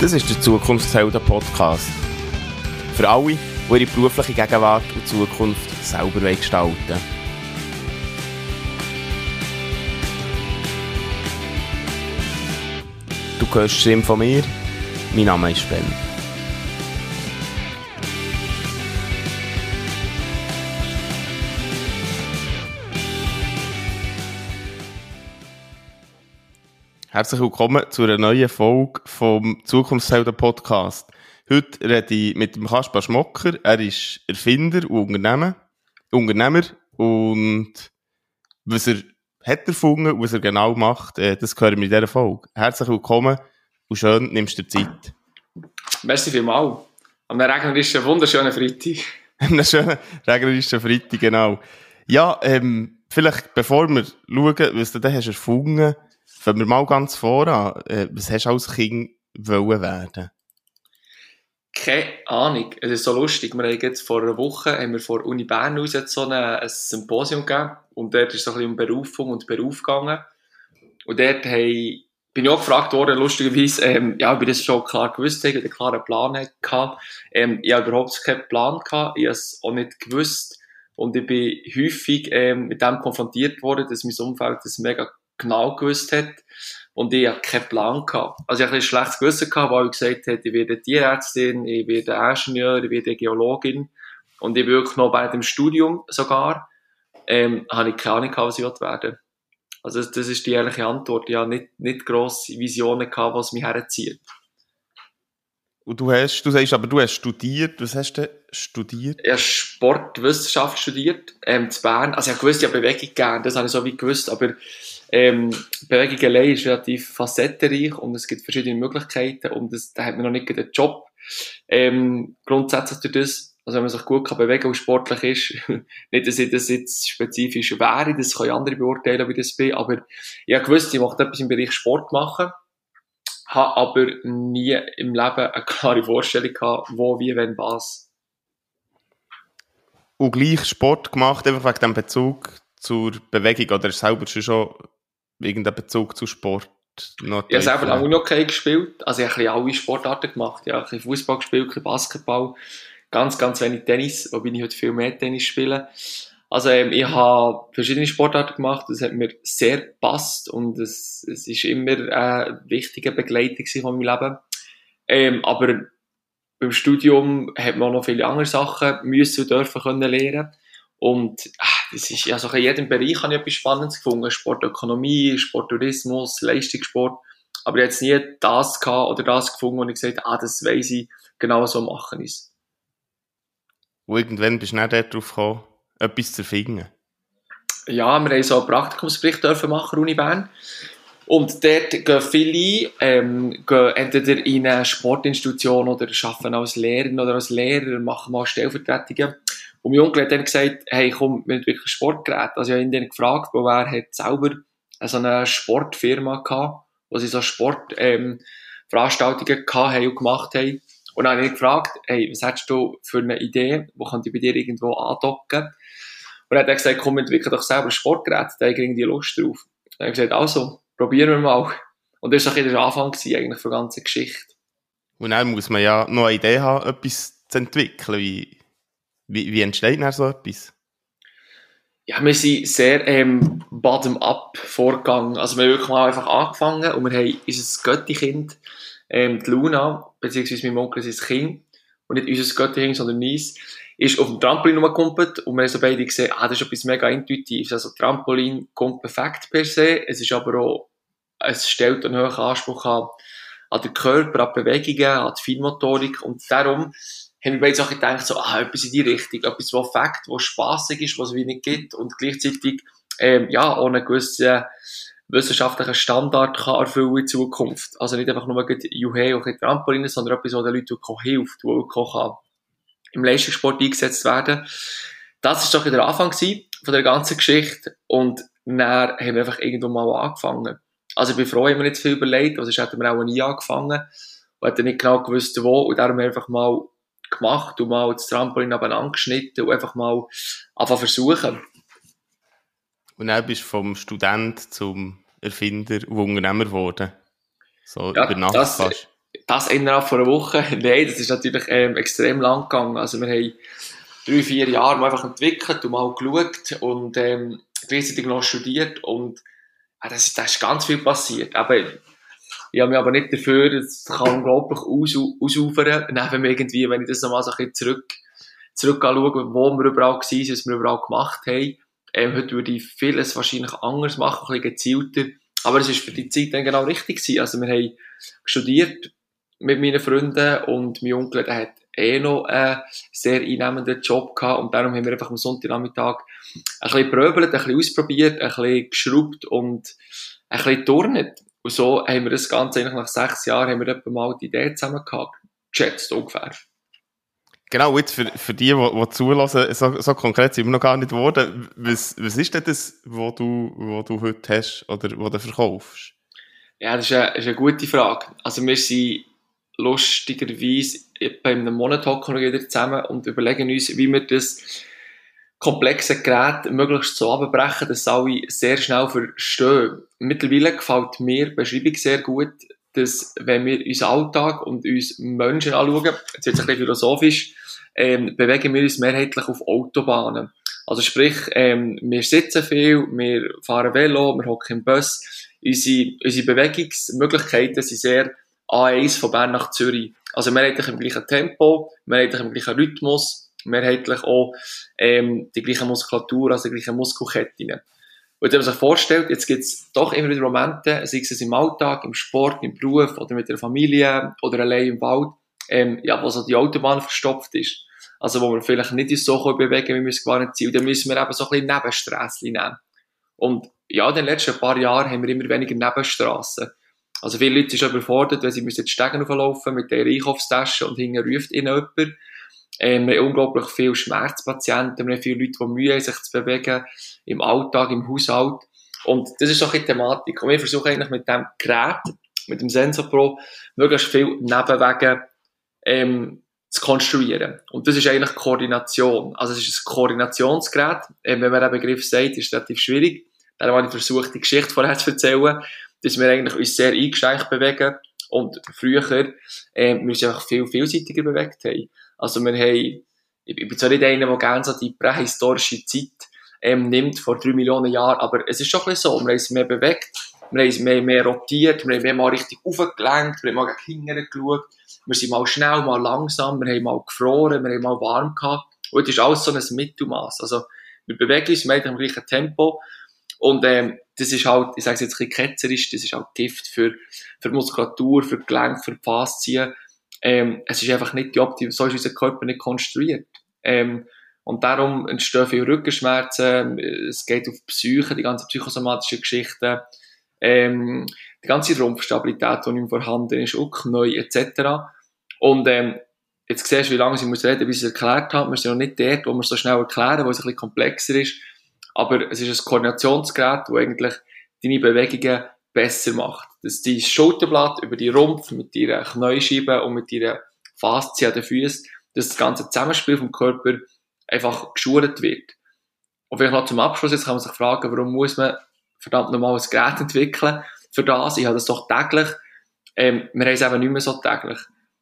Das ist der Zukunftshelden Podcast. Für alle, die ihre berufliche Gegenwart und Zukunft selber gestalten wollen. Du hörst Stimme von mir. Mein Name ist Ben. Herzlich willkommen zu einer neuen Folge vom Zukunftshelden Podcast. Heute rede ich mit dem Kaspar Schmocker. Er ist Erfinder und Unternehmer. Unternehmer. Und was er hat erfunden, was er genau macht, äh, das hören wir in dieser Folge. Herzlich willkommen und schön, nimmst du dir Zeit. Merci vielmals. Am regnerischen, wunderschönen Freitag. Am schönen regnerischen Freitag, genau. Ja, ähm, vielleicht bevor wir schauen, was du da hast erfunden hast, Fangen wir mal ganz voran. Äh, was hast du als Kind wollen werden? Keine Ahnung. Es ist so lustig. Wir haben jetzt vor einer Woche haben wir vor Uni Bern aus so eine, ein Symposium gegeben. Und dort ist es ein bisschen um Berufung und Beruf gegangen. Und dort hey, bin ich auch gefragt worden, lustigerweise, ähm, ja, ob ich das schon klar gewusst habe, einen klaren Plan hatte. Ähm, ich habe überhaupt keinen Plan gehabt. Ich habe es auch nicht gewusst. Und ich bin häufig ähm, mit dem konfrontiert worden, dass mein Umfeld das mega genau gewusst hat. Und ich hatte keinen Plan gehabt. Also ich hatte ein schlechtes Gewissen gehabt, weil ich gesagt habe, ich werde Tierärztin, ich werde Ingenieur, ich werde Geologin. Und ich wirklich noch bei dem Studium sogar, ähm, habe ich keine Ahnung gehabt, was ich werden Also das, ist die ehrliche Antwort. Ich habe nicht, nicht grosse Visionen gehabt, was mich herzieht. Und du hast, du sagst aber, du hast studiert. Was hast du studiert? Ich habe Sportwissenschaft studiert, ähm, zu Bern. Also ich habe gewusst, ich habe Bewegung gern, das habe ich so wie gewusst, aber ähm, Bewegung allein ist relativ facettenreich und es gibt verschiedene Möglichkeiten und das, da hat man noch nicht den Job. Ähm, grundsätzlich durch das, also wenn man sich gut kann bewegen und sportlich ist, nicht, dass ich das jetzt spezifisch wäre, das ich andere beurteilen, wie das bin, aber ich habe gewusst, ich möchte etwas im Bereich Sport machen, habe aber nie im Leben eine klare Vorstellung gehabt, wo, wie, wenn, was. Und gleich Sport gemacht, einfach wegen dem Bezug zur Bewegung, oder selber schon irgendeinen Bezug zu Sport? Noch ich habe selber lange noch keinen gespielt. Also ich habe alle Sportarten gemacht. Ich habe Fußball gespielt, ein Basketball, ganz, ganz wenig Tennis, wobei ich heute viel mehr Tennis spiele. Also ähm, ich habe verschiedene Sportarten gemacht, das hat mir sehr gepasst und es, es ist immer eine wichtige Begleitung von meinem Leben. Ähm, aber beim Studium hat man auch noch viele andere Sachen müssen und dürfen können lernen. Und ach, das ist, also in jedem Bereich habe ich etwas Spannendes gefunden. Sportökonomie, Sporttourismus, Leistungssport. Aber ich habe jetzt nie das gehabt oder das gefunden, wo ich gesagt habe, ah, das weiss ich, genau so machen ist. Und irgendwann bist du nicht darauf gekommen, etwas zu finden? Ja, wir haben so einen Praktikumsbericht dürfen machen, Uni Bern. Und dort gehen viele ähm, gehen entweder in eine Sportinstitution oder arbeiten als Lehrer oder als Lehrer, machen mal Stellvertretungen. Und mein Onkel hat dann gesagt, hey, komm, wir haben wirklich Sportgerät. Also ich habe ihn dann gefragt, wo er hat selber so eine Sportfirma gehabt, wo sie so Sportveranstaltungen ähm, gehabt haben und gemacht haben. Und dann habe ich gefragt, hey, was hättest du für eine Idee, wo könnte ich bei dir irgendwo andocken? Und dann hat er gesagt, komm, entwickle doch selber Sportgerät, da ich irgendwie Lust drauf. Dann habe ich gesagt, also, probieren wir mal. Und das war ein der Anfang eigentlich für die ganze Geschichte. Und dann muss man ja noch eine Idee haben, etwas zu entwickeln. Wie, wie, wie entsteht denn so etwas? Ja, wir sind sehr ähm, bottom-up vorgegangen. Also wir haben wirklich mal einfach angefangen und wir haben unser Göttikind, ähm, die Luna, beziehungsweise mein Onkel ist Kind, und nicht unser Göttikind, sondern meins, ist auf dem Trampolin rumgekumpelt und wir haben so beide gesehen, ah, das ist etwas mega Intuitives. Also Trampolin kommt perfekt per se, es ist aber auch, es stellt einen hohen Anspruch an, an den Körper, an die Bewegungen, an die Feinmotorik und darum haben wir beide Sachen gedacht, so, ah, etwas in die Richtung, etwas, was Fakt, was spaßig ist, was es wie nicht gibt und gleichzeitig, ähm, ja, ohne gewissen wissenschaftlichen Standard kann erfüllen in Zukunft. Also nicht einfach nur Juhe und Trampolin, sondern etwas, was den Leuten hilft, wo kann im Leistungssport eingesetzt werden. Das ist doch der Anfang von der ganzen Geschichte und dann haben wir einfach irgendwann mal angefangen. Also ich bin froh, ich habe mir nicht viel überlegt, sonst hätten wir auch nie angefangen und hätten nicht genau gewusst, wo und darum einfach mal gemacht und mal das Trampolin abeinander geschnitten und einfach mal einfach versuchen. Und dann bist du vom Student zum Erfinder und Unternehmer geworden. So ja, über Nacht das, fast. das innerhalb von einer Woche, nein, das ist natürlich ähm, extrem lang gegangen. Also wir haben drei, vier Jahre einfach entwickelt und mal geschaut und ähm, gleichzeitig noch studiert und das, das ist ganz viel passiert. Aber ich habe mich aber nicht dafür, das kann unglaublich aus, ausufern, neben irgendwie, wenn ich das nochmal so ein bisschen zurück, zurück anschaue, wo wir überall waren, was wir überall gemacht haben. Ähm, heute würde ich vieles wahrscheinlich anders machen, ein bisschen gezielter. Aber es war für die Zeit dann genau richtig gewesen. Also wir haben studiert mit meinen Freunden und mein Onkel, der hat eh noch einen sehr einnehmenden Job gehabt und darum haben wir einfach am Sonntagnachmittag ein bisschen pröbelt, ein bisschen ausprobiert, ein bisschen geschraubt und ein bisschen geturnet. Und so haben wir das Ganze eigentlich nach sechs Jahren haben wir etwa mal die Idee zusammen gehabt, geschätzt ungefähr. Genau, jetzt für, für die, die, die zulassen, so, so konkret sind wir noch gar nicht geworden. Was, was ist denn das, was du, was du heute hast oder was du verkaufst? Ja, das ist eine, ist eine gute Frage. Also wir sind lustigerweise bei einem Monat hocken wir wieder zusammen und überlegen uns, wie wir das komplexe Gerät möglichst so abbrechen, dass alle sehr schnell verstehen. Mittlerweile gefällt mir die Beschreibung sehr gut, dass wenn wir unseren Alltag und uns Menschen anschauen, jetzt wird es ein bisschen philosophisch, ähm, bewegen wir uns mehrheitlich auf Autobahnen. Also sprich, ähm, wir sitzen viel, wir fahren Velo, wir hocken im Bus. Unsere, unsere Bewegungsmöglichkeiten sind sehr A1 von Bern nach Zürich. Also mehrheitlich im gleichen Tempo, mehrheitlich im gleichen Rhythmus, mehrheitlich auch ähm, die gleiche Muskulatur, also die gleichen Muskelketten. Und wenn man sich vorstellt, jetzt gibt es doch immer wieder Momente, sei es im Alltag, im Sport, im Beruf oder mit der Familie oder allein im Wald, ähm, ja, wo so die Autobahn verstopft ist. Also wo wir vielleicht nicht so bewegen wie wir es gewohnt sind. Und dann müssen wir eben so ein bisschen Nebenstrassen nehmen. Und ja, in den letzten paar Jahren haben wir immer weniger Nebenstrassen. Also viele Leute sind schon überfordert, wenn sie müssen Stegen auflaufen mit der Einkaufstasche und hinten ruft ihnen jemand. Ähm, wir haben unglaublich viele Schmerzpatienten, wir haben viele Leute, die Mühe haben, sich zu bewegen, im Alltag, im Haushalt. Und das ist so eine Thematik. Und wir versuchen eigentlich mit dem Gerät, mit dem Sensor Pro, möglichst viel Nebenwege ähm, zu konstruieren. Und das ist eigentlich Koordination. Also es ist ein Koordinationsgerät. Ähm, wenn man den Begriff sagt, ist es relativ schwierig. Darum habe ich versucht, die Geschichte vorher zu erzählen dass wir eigentlich uns sehr eingeschränkt bewegen und früher äh, wir uns einfach viel vielseitiger bewegt haben. Also wir haben, ich bin zwar nicht einer, der gerne so die prähistorische Zeit ähm, nimmt, vor drei Millionen Jahren, aber es ist schon ein bisschen so, wir haben uns mehr bewegt, wir haben uns mehr, mehr rotiert, wir haben mehr mal richtig aufgelenkt, wir haben mal gegen hinten geschaut, wir sind mal schnell, mal langsam, wir haben mal gefroren, wir haben mal warm gehabt und es ist alles so ein Mittelmaß. Also wir bewegen uns, wir haben im gleichen Tempo und ähm, das ist halt, ich sage es jetzt ein bisschen ketzerisch, das ist halt Gift für, für Muskulatur, für Gelenk, für Faszien. Ähm, es ist einfach nicht die Optimum, so ist unser Körper nicht konstruiert. Ähm, und darum entstehen viele Rückenschmerzen, es geht auf die Psyche, die ganzen psychosomatischen Geschichten, ähm, die ganze Rumpfstabilität, die nicht vorhanden ist, auch Knie etc. Und ähm, jetzt siehst du, wie lange ich muss reden, bis ich es erklärt habe. Wir sind noch nicht dort, wo wir es so schnell erklären, wo es ein bisschen komplexer ist. Aber es ist ein Koordinationsgerät, das eigentlich deine Bewegungen besser macht. Dass dein Schulterblatt über die Rumpf mit deiner Kniescheibe und mit deiner Faszie an den Füßen, dass das ganze Zusammenspiel vom Körper einfach geschult wird. Und vielleicht noch zum Abschluss, jetzt kann man sich fragen, warum muss man verdammt nochmal ein Gerät entwickeln für das? Ich habe das doch täglich. Ähm, wir haben es eben nicht mehr so täglich.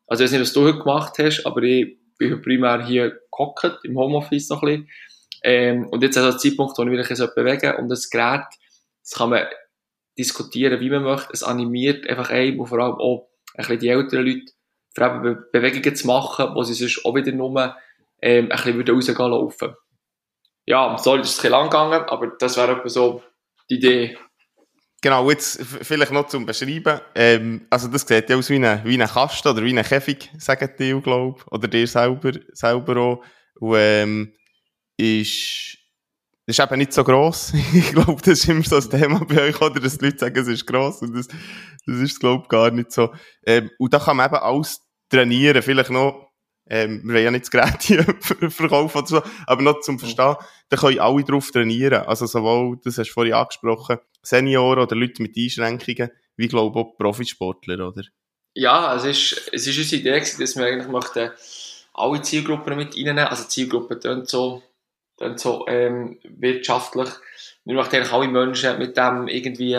Also ich weiß nicht, was du heute gemacht hast, aber ich bin primär hier gehockt, im Homeoffice noch ein bisschen. Ähm, und jetzt also der Zeitpunkt, wo ich mich bewegen und das Gerät, das kann man diskutieren, wie man möchte. Es animiert einfach einem und vor allem auch ein bisschen die älteren Leute, allem Be Bewegungen zu machen, wo sie sonst auch wieder nur ähm, ein bisschen würden rausgehen laufen. Ja, so ist es ein bisschen lang gegangen, aber das wäre etwa so die Idee. Genau, jetzt vielleicht noch zum Beschreiben. Ähm, also das sieht ja aus wie ein Kasten oder wie ein Käfig, sagen die, glaube ich. Oder dir selber, selber auch. Und, ähm, ist, ist eben nicht so gross. ich glaube, das ist immer so ein Thema bei euch, oder? Dass die Leute sagen, es ist gross. Und das, das ist, glaube ich, gar nicht so. Ähm, und da kann man eben alles trainieren. Vielleicht noch, ähm, wir wollen ja nicht das Gerät hier verkaufen oder so, aber noch zum Verstehen, da können alle drauf trainieren. Also sowohl, das hast du vorhin angesprochen, Senioren oder Leute mit Einschränkungen, wie, glaube ich, auch Profisportler, oder? Ja, es ist, es ist unsere Idee, dass wir eigentlich möchten alle Zielgruppen mit reinnehmen. Also Zielgruppen tun so dann so ähm, wirtschaftlich. Wir möchten eigentlich alle Menschen mit dem irgendwie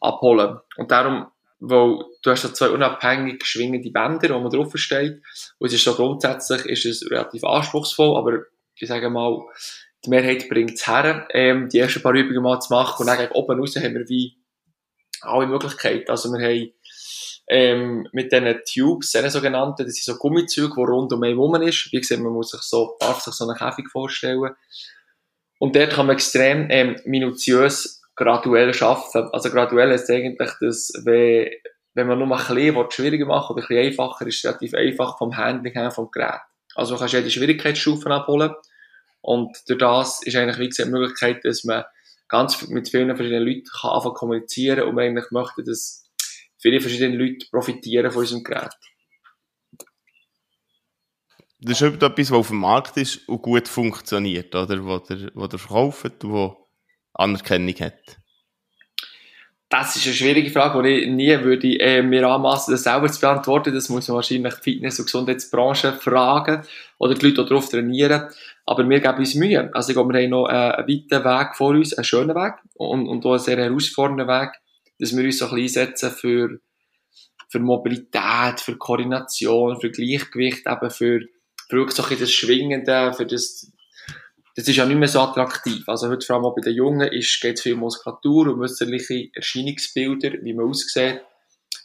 abholen. Und darum weil du hast so zwei unabhängig schwingende Bänder, wo man drauf steht. Und es ist so grundsätzlich ist es relativ anspruchsvoll, aber ich sage mal, die Mehrheit bringt es her, ähm, die ersten paar Übungen mal zu machen und dann gegen oben raus haben wir wie alle Möglichkeiten. Also wir haben ähm, mit diesen Tubes, diesen sogenannten, das sind so Gummizüge, die rund um einen herum ist. Wie gesagt, man muss sich so, darf sich so einen Käfig vorstellen. Und dort kann man extrem ähm, minutiös graduell arbeiten. Also graduell ist eigentlich, dass wenn, wenn man nur ein bisschen schwieriger machen oder ein bisschen einfacher, ist es relativ einfach vom Handling her vom Gerät. Also du kannst jede Schwierigkeitsstufe abholen. Und durch das ist eigentlich, wie gesagt, die Möglichkeit, dass man ganz mit vielen verschiedenen Leuten kann anfangen kommunizieren und man eigentlich möchte, dass viele verschiedene Leute profitieren von unserem Gerät. Das ist etwas, was auf dem Markt ist und gut funktioniert, oder? Der, wo der verkauft und wo Anerkennung hat. Das ist eine schwierige Frage, die ich nie würde äh, mir anmassen, das selber zu beantworten. Das muss man wahrscheinlich die Fitness- und Gesundheitsbranche fragen oder die Leute darauf trainieren. Aber wir geben uns Mühe. Also ich glaube, wir haben noch äh, einen weiten Weg vor uns, einen schönen Weg und, und auch einen sehr herausfordernden Weg, dass wir uns so ein bisschen einsetzen für, für Mobilität, für Koordination, für Gleichgewicht, eben für, für so ein bisschen das Schwingende, für das das ist ja nicht mehr so attraktiv. Also heute vor allem auch bei den Jungen ist, geht es viel um Muskulatur und äußerliche Erscheinungsbilder, wie man aussieht.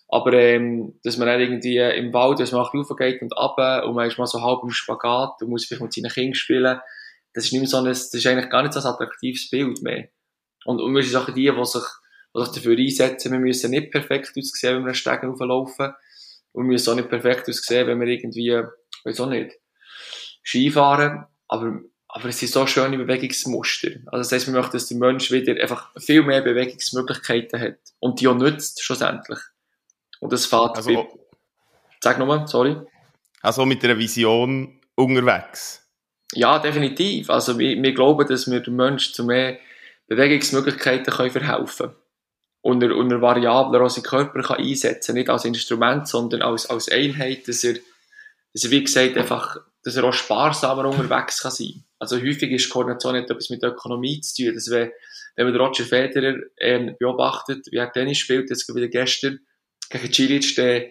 Aber ähm, dass man dann irgendwie im Wald, dass man auch geht und ab und man ist mal so halb im Spagat und muss vielleicht mit seinen Kindern spielen, das ist nicht mehr so ein, das ist eigentlich gar nicht so ein attraktives Bild mehr. Und, und wir sind auch die, die sich, die sich dafür einsetzen, wir müssen nicht perfekt aussehen, wenn wir einen Stegen auflaufen. Und wir müssen auch nicht perfekt aussehen, wenn wir irgendwie, weiß auch nicht, Skifahren. Aber aber es sind so schöne Bewegungsmuster. Also das heisst, wir möchten, dass der Mensch wieder einfach viel mehr Bewegungsmöglichkeiten hat. Und die auch nützt, schlussendlich. Und das fällt also, bei... Sag nochmal, sorry. Also mit einer Vision unterwegs? Ja, definitiv. Also wir, wir glauben, dass wir den Menschen zu mehr Bewegungsmöglichkeiten können verhelfen können. Und er, und er variabler seinen Körper kann einsetzen Nicht als Instrument, sondern als, als Einheit, dass er, dass er, wie gesagt, einfach, dass er auch sparsamer unterwegs kann sein also häufig ist Koordination nicht etwas mit Ökonomie zu tun. Das wenn, wenn man Roger Federer ähm, beobachtet, wie er Tennis spielt, jetzt wieder gestern gegen Cilic, dann,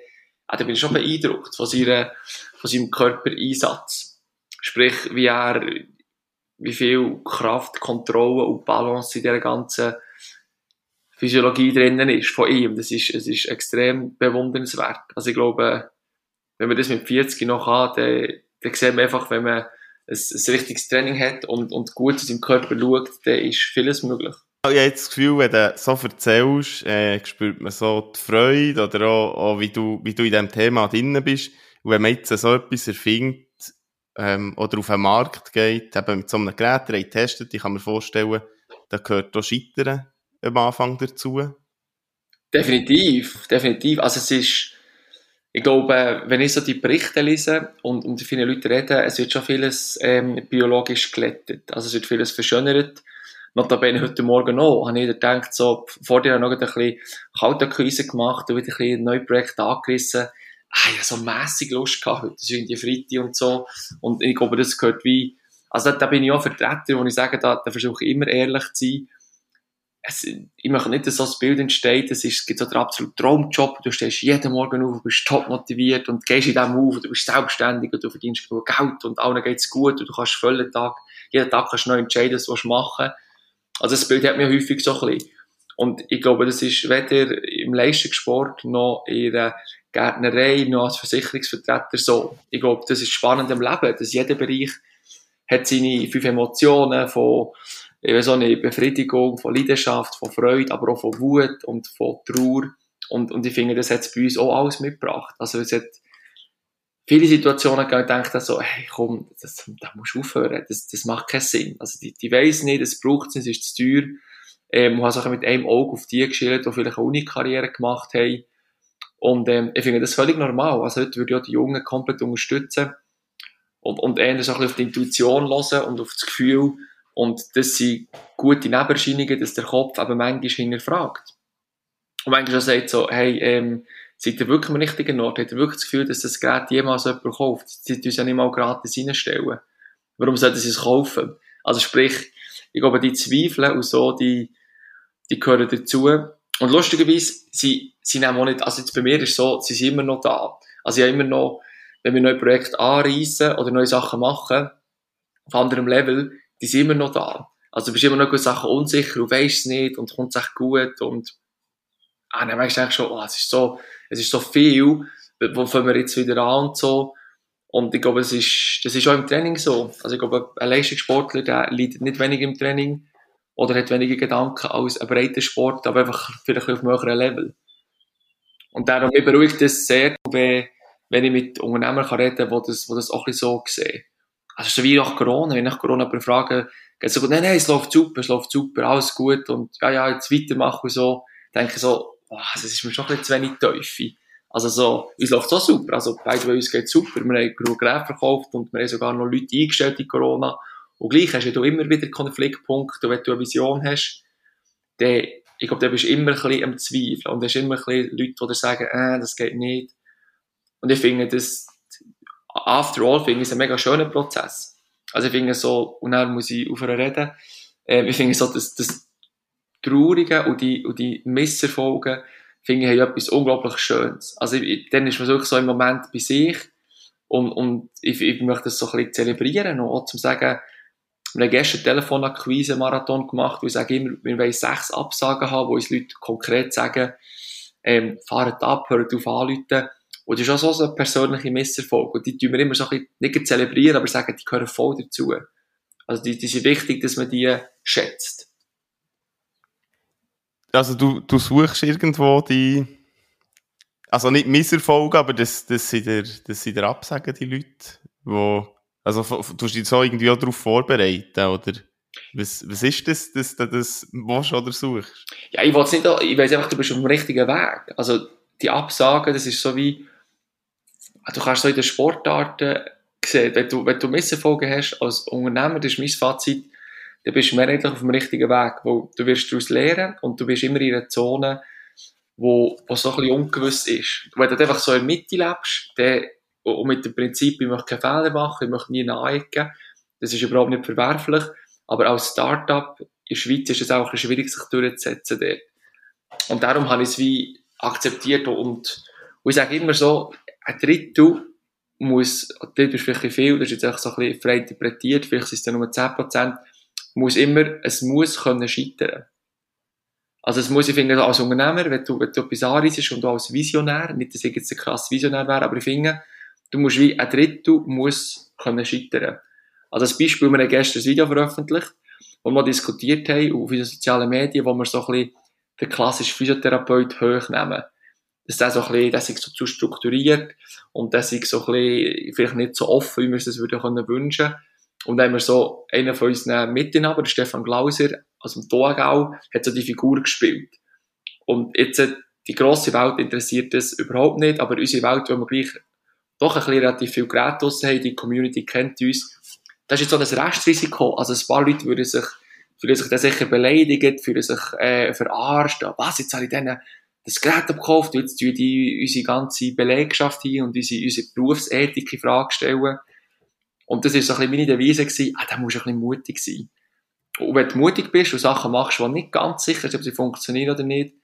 ah, dann bin ich schon beeindruckt von, seiner, von seinem Körpereinsatz. Sprich, wie er, wie viel Kraft, Kontrolle und Balance in dieser ganzen Physiologie drinnen ist von ihm. Das ist, es ist extrem bewundernswert. Also ich glaube, wenn man das mit 40 noch hat, dann, dann sieht man einfach, wenn man ein, ein richtiges Training hat und, und gut zu seinem Körper schaut, dann ist vieles möglich. Ich habe jetzt das Gefühl, wenn du so erzählst, äh, spürt man so die Freude oder auch, auch, wie, du, wie du in diesem Thema drin bist. Und wenn man jetzt so etwas erfindet ähm, oder auf den Markt geht, eben mit so einem Gerät, der testet, ich kann mir vorstellen, da gehört auch Scheitern am Anfang dazu. Definitiv, definitiv. Also es ist ich glaube, wenn ich so die Berichte lese und mit vielen Leuten rede, es wird schon vieles ähm, biologisch glättet. Also es wird vieles verschönert. Notabene heute Morgen noch, habe ich gedacht, so, vor dir noch ein bisschen Kaltakquise gemacht und wieder ein bisschen ein neues Projekt angerissen. Ah, ich habe so mässig Lust gehabt heute, das ist irgendwie Freitag und so. Und ich glaube, das gehört wie, also da, da bin ich auch Vertreter, wo ich sage, da, da versuche ich immer ehrlich zu sein es, ich möchte nicht, dass so ein Bild entsteht, es, ist, es gibt so den absoluten Traumjob, du stehst jeden Morgen auf, bist top motiviert und gehst in dem auf, du bist selbstständig und du verdienst genug Geld und allen geht's gut und du kannst vollen Tag, jeden Tag kannst du neu entscheiden, was du machen Also das Bild hat mir häufig so ein bisschen. Und ich glaube, das ist weder im Leistungssport noch in der Gärtnerei noch als Versicherungsvertreter so. Ich glaube, das ist spannend im Leben, dass jeder Bereich hat seine fünf Emotionen von eben so eine Befriedigung von Leidenschaft, von Freude, aber auch von Wut und von Trauer. Und, und ich finde, das hat es bei uns auch alles mitgebracht. Also es hat viele Situationen gegeben, ich dachte so, hey, komm, das, das musst du aufhören, das, das macht keinen Sinn. Also die, die weiss nicht, es braucht es nicht, es ist zu teuer. Ähm, und habe mit einem Auge auf die geschildert, die vielleicht eine Uni-Karriere gemacht haben. Und ähm, ich finde das völlig normal. Also heute würde ich auch die Jungen komplett unterstützen und, und eher so ein bisschen auf die Intuition hören und auf das Gefühl, und das sind gute Nebenerscheinungen, dass der Kopf eben manchmal hinterfragt. Und manchmal auch sagt so, hey, ähm, seid ihr wirklich am richtigen Ort? Habt ihr wirklich das Gefühl, dass das Gerät jemals jemand kauft? Sie tun es ja nicht mal gratis reinstellen. Warum sollten sie es kaufen? Also sprich, ich glaube, die Zweifel und so, die, die gehören dazu. Und lustigerweise, sie, sie nehmen auch nicht, also jetzt bei mir ist es so, sie sind immer noch da. Also ich habe immer noch, wenn wir neue Projekte anreissen oder neue Sachen machen, auf anderem Level, die sind immer noch da. Also du bist immer noch Sachen unsicher, du weißt es nicht und kommt es echt gut und ah, dann weißt du eigentlich schon, oh, es ist so, es ist so viel, wo fangen wir jetzt wieder an und so. Und ich glaube, es ist, das ist auch im Training so. Also ich glaube, ein Leistungssportler, der leidet nicht weniger im Training oder hat weniger Gedanken als ein breiter Sport, aber einfach vielleicht auf einem höheren Level. Und darum beruhigt es sehr, wenn, ich mit Unternehmern reden kann, die das, die das auch ein bisschen so sehen. Also so wie nach Corona, wenn nach Corona befrage, geht es so gut, nein, nein, es läuft super, es läuft super, alles gut und ja, ja, jetzt weitermachen und so, denke so, oh, das ist mir schon ein bisschen zu wenig Teufel. Also so, uns läuft so super. Also beide bei uns geht super. Wir haben genug Geräte verkauft und wir haben sogar noch Leute eingestellt in Corona. Und gleich hast du immer wieder Konfliktpunkte. Und wenn du eine Vision hast, dann, ich glaube, da bist du immer ein bisschen am Zweifeln. Und hast immer ein bisschen Leute, die sagen, äh, das geht nicht. Und ich finde das, after all, finde ich es ein mega schöner Prozess. Also ich finde so, und dann muss ich aufhören reden, äh, ich finde so, dass, das Traurige und die, und die Misserfolge, finde ich, haben etwas unglaublich Schönes. Also, ich, dann ist man wirklich so im Moment bei sich und, und ich, ich möchte das so ein bisschen zelebrieren und auch zum sagen, wir haben gestern Telefonakquise-Marathon gemacht, wo ich sage immer, wir wollen sechs Absagen haben, wo uns Leute konkret sagen, ähm, fahrt ab, hört auf anrufen. Und das ist auch so, so ein persönlicher Misserfolg. Und die tun wir immer so ein bisschen, nicht zelebrieren, aber sagen, die gehören voll dazu. Also, die, die sind wichtig, dass man die schätzt also du, du suchst irgendwo die, also nicht Misserfolge, aber das, das, sind der, das sind der Absagen, die Leute, wo, also du dich so irgendwie auch darauf vorbereiten, oder? Was, was ist das, dass du das willst oder suchst? Ja, ich weiß nicht, ich weiß einfach, du bist auf dem richtigen Weg. Also, die Absagen, das ist so wie, du kannst so in den Sportarten sehen, wenn du, wenn du Misserfolge hast als Unternehmer, das ist mein Fazit, dann bist du mehrheitlich auf dem richtigen Weg, wo du wirst daraus lernen und du bist immer in einer Zone, wo, wo so ein bisschen ungewiss ist. Wenn du einfach so in der Mitte lebst, dann, und mit dem Prinzip, ich möchte keine Fehler machen, ich möchte nie nahecken, das ist überhaupt nicht verwerflich, aber als Start-up in der Schweiz ist es auch ein schwierig, sich durchzusetzen dort. Und darum habe ich es wie akzeptiert und, und ich sage immer so, ein Drittel muss, das ist vielleicht viel, das ist jetzt auch so ein bisschen frei interpretiert, vielleicht sind es nur 10%, muss immer, es muss können scheitern. Also es muss, ich finde, als Unternehmer, wenn du, wenn du etwas anreisest und du als Visionär, nicht, dass ich jetzt ein krass Visionär wäre, aber ich finde, du musst wie ein Drittel muss können scheitern. Also als Beispiel, wir haben gestern ein Video veröffentlicht, wo wir diskutiert haben auf den sozialen Medien, wo wir so ein bisschen den klassischen Physiotherapeut hochnehmen. Dass der so ein bisschen, der so zu strukturiert und der ist so ein bisschen, vielleicht nicht so offen, wie wir es das würden können wünschen und dann haben wir so, einer von unseren Mitinhabern, Stefan Glauser, aus dem Thurgau, hat so die Figur gespielt. Und jetzt, die grosse Welt interessiert das überhaupt nicht, aber unsere Welt, wo wir gleich doch ein bisschen relativ viel Geräte draussen haben, die Community kennt uns, das ist jetzt so ein Restrisiko. Also ein paar Leute würden sich, fühlen sich dann sicher beleidigt, fühlen sich äh, verarscht. Was, jetzt habe ich denen das Gerät abgekauft, jetzt tun die unsere ganze Belegschaft hier und unsere, unsere Berufsethik in Frage stellen. Und das war so ein bisschen meine Devise, gewesen, ah, da musst du ein bisschen mutig sein. Und wenn du mutig bist und Sachen machst, die nicht ganz sicher sind, ob sie funktionieren oder nicht,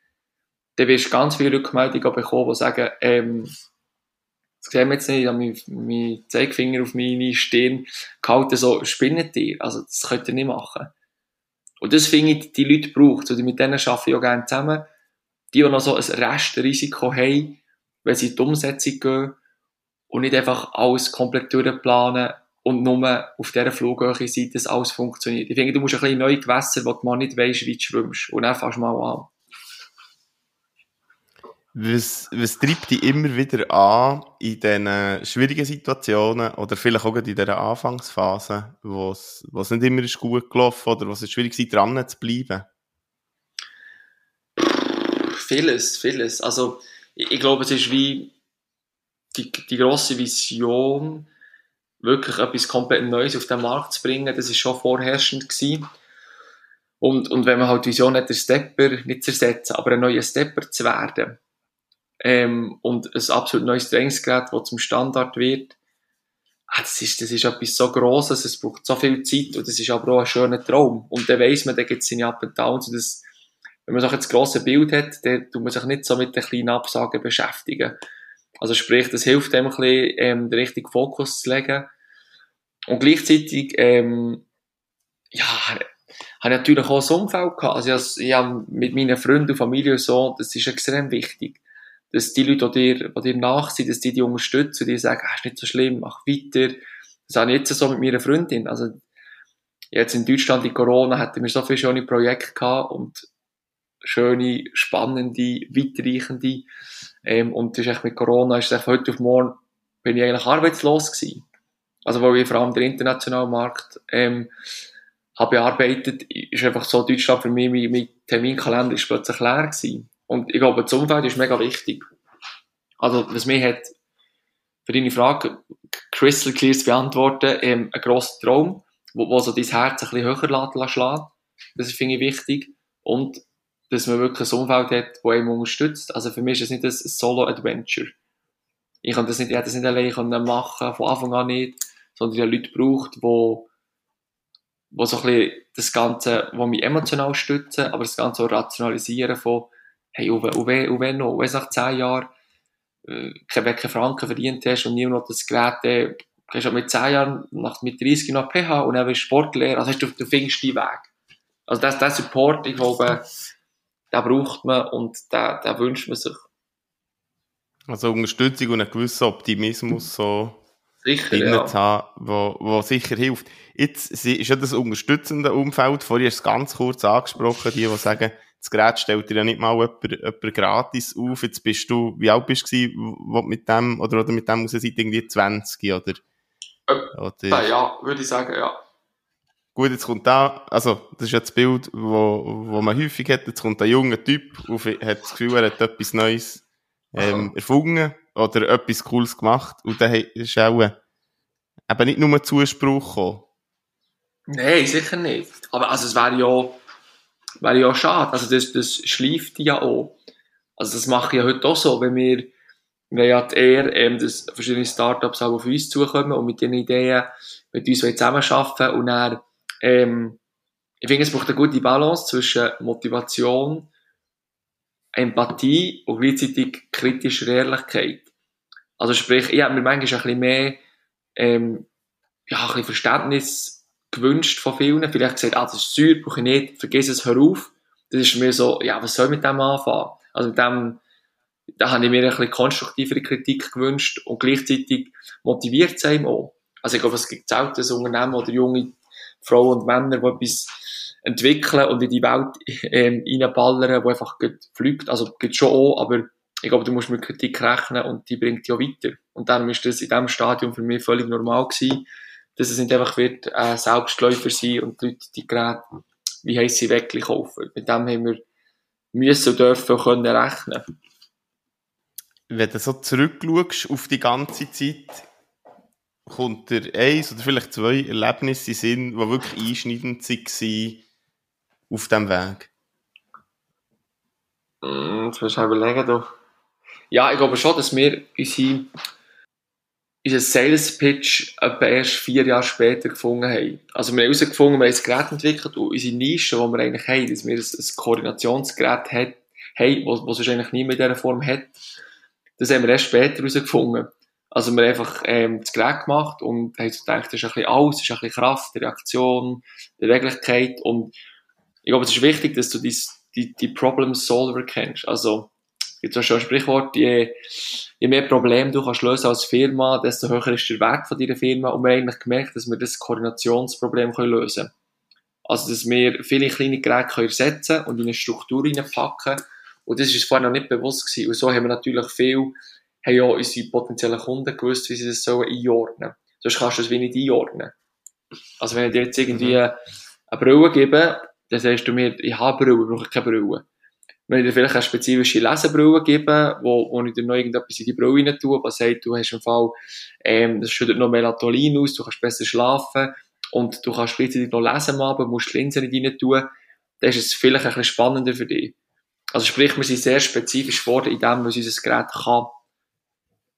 dann wirst du ganz viele Rückmeldungen bekommen, die sagen, ähm, das sehen wir jetzt nicht, ich habe meinen mein Zeigefinger auf meine Stirn gehalten, so, spinnen dir. Also, das könnt ihr nicht machen. Und das finde ich, die Leute braucht. Und mit denen arbeite ich auch gerne zusammen. Die, die noch so ein Restrisiko haben, wenn sie in die Umsetzung gehen und nicht einfach alles komplett durchplanen und nur auf dieser Flughöhe sein, dass alles funktioniert. Ich finde, du musst ein bisschen neue Gewässer, wo du mal nicht weißt, wie du schwimmst. Und dann fängst du mal an. Was, was treibt dich immer wieder an in diesen schwierigen Situationen oder vielleicht auch in dieser Anfangsphase, wo es nicht immer gut gelaufen oder wo es schwierig ist, dran zu bleiben? Vieles, vieles. Also, ich, ich glaube, es ist wie die, die grosse Vision, wirklich etwas komplett Neues auf den Markt zu bringen, das ist schon vorherrschend gewesen. Und, und wenn man halt die Vision hat, den Stepper nicht zu ersetzen, aber ein neuer Stepper zu werden, ähm, und ein absolut neues Trainingsgerät, das zum Standard wird, ah, das, ist, das ist etwas so Grosses, es braucht so viel Zeit und das ist aber auch ein schöner Traum. Und dann weiss man, da gibt es seine Up and Downs und das, wenn man so ein grosses Bild hat, dann tut man sich nicht so mit den kleinen Absagen beschäftigen. Also sprich, das hilft dem ein bisschen, ähm, den richtigen Fokus zu legen. Und gleichzeitig, ähm, ja, habe ich natürlich auch ein Umfeld gehabt. Also ich habe mit meinen Freunden und Familie so, das ist extrem wichtig. Dass die Leute, die dir, die dir nachsehen, dass die dich unterstützen, die sagen, ah, ist nicht so schlimm, mach weiter. Das habe ich jetzt so mit meiner Freundin. Also, jetzt in Deutschland in Corona hatten wir so viele schöne Projekte gehabt und schöne, spannende, weitreichende. Ähm, und das ist echt mit Corona, ist echt heute auf morgen, bin ich eigentlich arbeitslos gewesen. Also, weil ich vor allem den internationalen Markt, ähm, habe bearbeitet, ist einfach so Deutschland für mich, mein, mein Terminkalender ist plötzlich leer gewesen. Und ich glaube, das Umfeld ist mega wichtig. Also, was mir hat, für deine Frage, crystal clear zu beantworten, ähm, ein grosser Traum, wo, wo so dein Herz ein bisschen höher lässt, schlagen. Das finde ich wichtig. Und dass man wirklich ein Umfeld hat, das einem unterstützt. Also für mich ist es nicht ein Solo-Adventure. Ich kann das nicht, ich das nicht alleine machen von Anfang an nicht, sondern ich habe Leute braucht, wo, wo so ein bisschen das Ganze, wo mich emotional stützen, aber das Ganze auch rationalisieren von, hey, und, und, und wenn noch, wenn nach zehn Jahren, äh, keinen Franken verdient hast und niemand noch das Gerät, äh, hast du mit zehn Jahren, nach, mit 30 noch PH und dann bist du Sportlehrer, also hast du, du findest deinen Weg. Also das, das Support, ich glaube, den braucht man und den, den wünscht man sich. Also Unterstützung und ein gewisser Optimismus so sicher, ja. zu haben, wo, wo sicher hilft. Jetzt ist ja das unterstützende Umfeld, vorhin hast du es ganz kurz angesprochen, die, die sagen, das Gerät stellt dir ja nicht mal jemand, jemand gratis auf, jetzt bist du, wie alt bist du wo mit dem, oder, oder mit dem raus seid, irgendwie 20, oder? oder? Ja, würde ich sagen, ja. Gut, jetzt kommt da, also, das ist ja das Bild, wo, wo man häufig hat, jetzt kommt ein junger Typ und hat das Gefühl, er hat etwas Neues ähm, erfunden oder etwas Cooles gemacht und dann ist auch eben nicht nur Zuspruch gekommen. Nein, sicher nicht. Aber also es wäre ja, wäre ja schade. Also das, das schleift ja auch. Also das mache ich ja heute auch so, wenn wir, wir haben ja die Ehre, ähm, dass verschiedene Startups auch auf uns zukommen und mit ihren Ideen mit uns zusammenarbeiten und dann ähm, ich finde, es braucht eine gute Balance zwischen Motivation, Empathie und gleichzeitig kritischer Ehrlichkeit. Also sprich, ich habe mir manchmal ein bisschen mehr ähm, ja, ein bisschen Verständnis gewünscht von vielen. Vielleicht gesagt, ah, das ist Säure, brauche ich nicht, vergiss es, hör auf. Das ist mir so, ja, was soll ich mit dem anfangen? Also mit dem, da habe ich mir ein bisschen konstruktivere Kritik gewünscht und gleichzeitig motiviert es einem auch. Also ich glaube, es gibt selten ein Unternehmen oder junge Frauen und Männer, die etwas entwickeln und in die Welt ähm, reinballern, die einfach fliegt. Also gibt schon auch, aber ich glaube, du musst mit Kritik rechnen und die bringt dich auch weiter. Und darum ist das in diesem Stadium für mich völlig normal gewesen, dass es nicht einfach wird äh, Selbstläufer sein und die Leute die Geräte, wie heisst sie, wirklich kaufen. Mit dem haben wir müssen dürfen können rechnen. Wenn du so zurückschaust auf die ganze Zeit, kommt dir eins oder vielleicht zwei Erlebnisse sind, die wirklich einschneidend waren auf diesem Weg? Mm, jetzt musst du überlegen, doch. Ja, ich glaube schon, dass wir unsere, unseren Sales Pitch erst vier Jahre später gefunden haben. Also wir haben herausgefunden, wir haben ein Gerät entwickelt und unsere Nische, die wir eigentlich haben, dass wir ein, Koordinationsgerät haben, das es eigentlich nie in dieser Form hat, das haben wir erst später herausgefunden. Also wir haben einfach ähm, das Gerät gemacht und haben so gedacht, das ist ein bisschen alles, das ist ein bisschen Kraft, Reaktion, Beweglichkeit und ich glaube, es ist wichtig, dass du die, die, die Problem Solver kennst. Also, es gibt schon ein Sprichwort, je, je mehr Probleme du kannst lösen als Firma, desto höher ist der Wert von deiner Firma und wir haben eigentlich gemerkt, dass wir das Koordinationsproblem können lösen können. Also, dass wir viele kleine Geräte können ersetzen und in eine Struktur reinpacken und das ist uns vorher noch nicht bewusst gewesen. Und so haben wir natürlich viel haben ja unsere potenziellen Kunden gewusst, wie sie das sollen einordnen. Sonst kannst du es wie nicht einordnen. Also wenn ich dir jetzt irgendwie mhm. eine Brille gebe, dann sagst du mir, ich habe Brille, ich brauche keine Brille. Wenn ich dir vielleicht eine spezifische Lesebrille gebe, wo, wo ich dir noch irgendetwas in die Brille rein tue, was sagt, du hast im Fall, ähm, das schüttet noch Melatonin aus, du kannst besser schlafen und du kannst gleichzeitig noch lesen aber musst die Linse nicht rein tun, dann ist es vielleicht ein bisschen spannender für dich. Also sprich, wir sind sehr spezifisch vor in dem, was unser Gerät kann.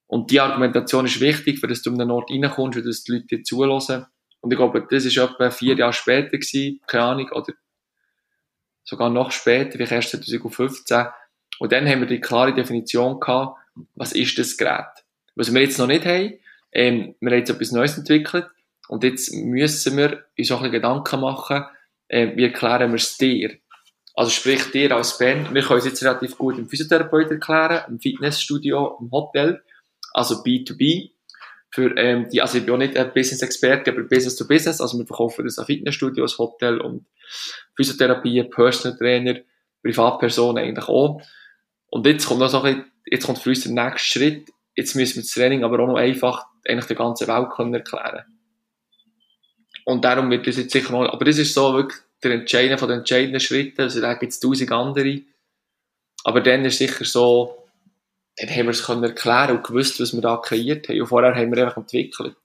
Und die Argumentation ist wichtig, für dass du um den Ort reinkommst und dass die Leute dir zulassen. Und ich glaube, das ist etwa vier Jahre später gewesen, keine Ahnung, oder sogar noch später, wie erst 2015. Und dann haben wir die klare Definition gehabt, was ist das Gerät? Was wir jetzt noch nicht haben, ähm, wir haben jetzt etwas Neues entwickelt und jetzt müssen wir uns auch ein Gedanken machen, äh, wie erklären wir es dir? Also sprich dir als Band, wir können es jetzt relativ gut im Physiotherapeut erklären, im Fitnessstudio, im Hotel, also B2B. Für, ähm, die, also ich bin auch nicht ein Business-Experte, aber Business to Business, also wir verkaufen das an Fitnessstudios, Hotel und Physiotherapie, Personal Trainer, Privatpersonen eigentlich auch. Und jetzt kommt noch so ein bisschen, jetzt kommt für uns der nächste Schritt, jetzt müssen wir das Training aber auch noch einfach eigentlich der ganzen Welt können erklären. Und darum wird das jetzt sicher noch, aber das ist so wirklich der entscheidende von den entscheidenden Schritten, also da gibt es tausend andere. Aber dann ist sicher so, dann haben wir es können erklären und gewusst, was wir da kreiert haben. Und vorher haben wir einfach entwickelt.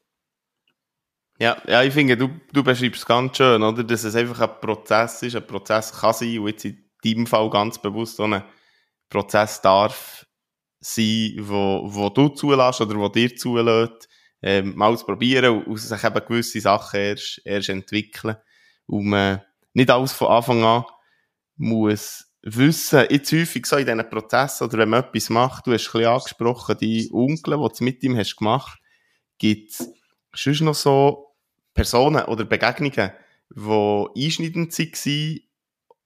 Ja, ja, ich finde, du, du beschreibst es ganz schön, oder? Dass es einfach ein Prozess ist. Ein Prozess kann sein, und jetzt in deinem Fall ganz bewusst so ein Prozess darf sein, wo, wo du zulässt oder wo dir zulässt, ähm, mal zu probieren und sich eben gewisse Sachen erst, erst entwickeln. Man nicht alles von Anfang an muss wissen, jetzt häufig so in diesen Prozessen, oder wenn man etwas macht, du hast ein bisschen angesprochen, die Onkel, die du mit ihm hast gemacht, gibt es sonst noch so Personen oder Begegnungen, die einschneidend waren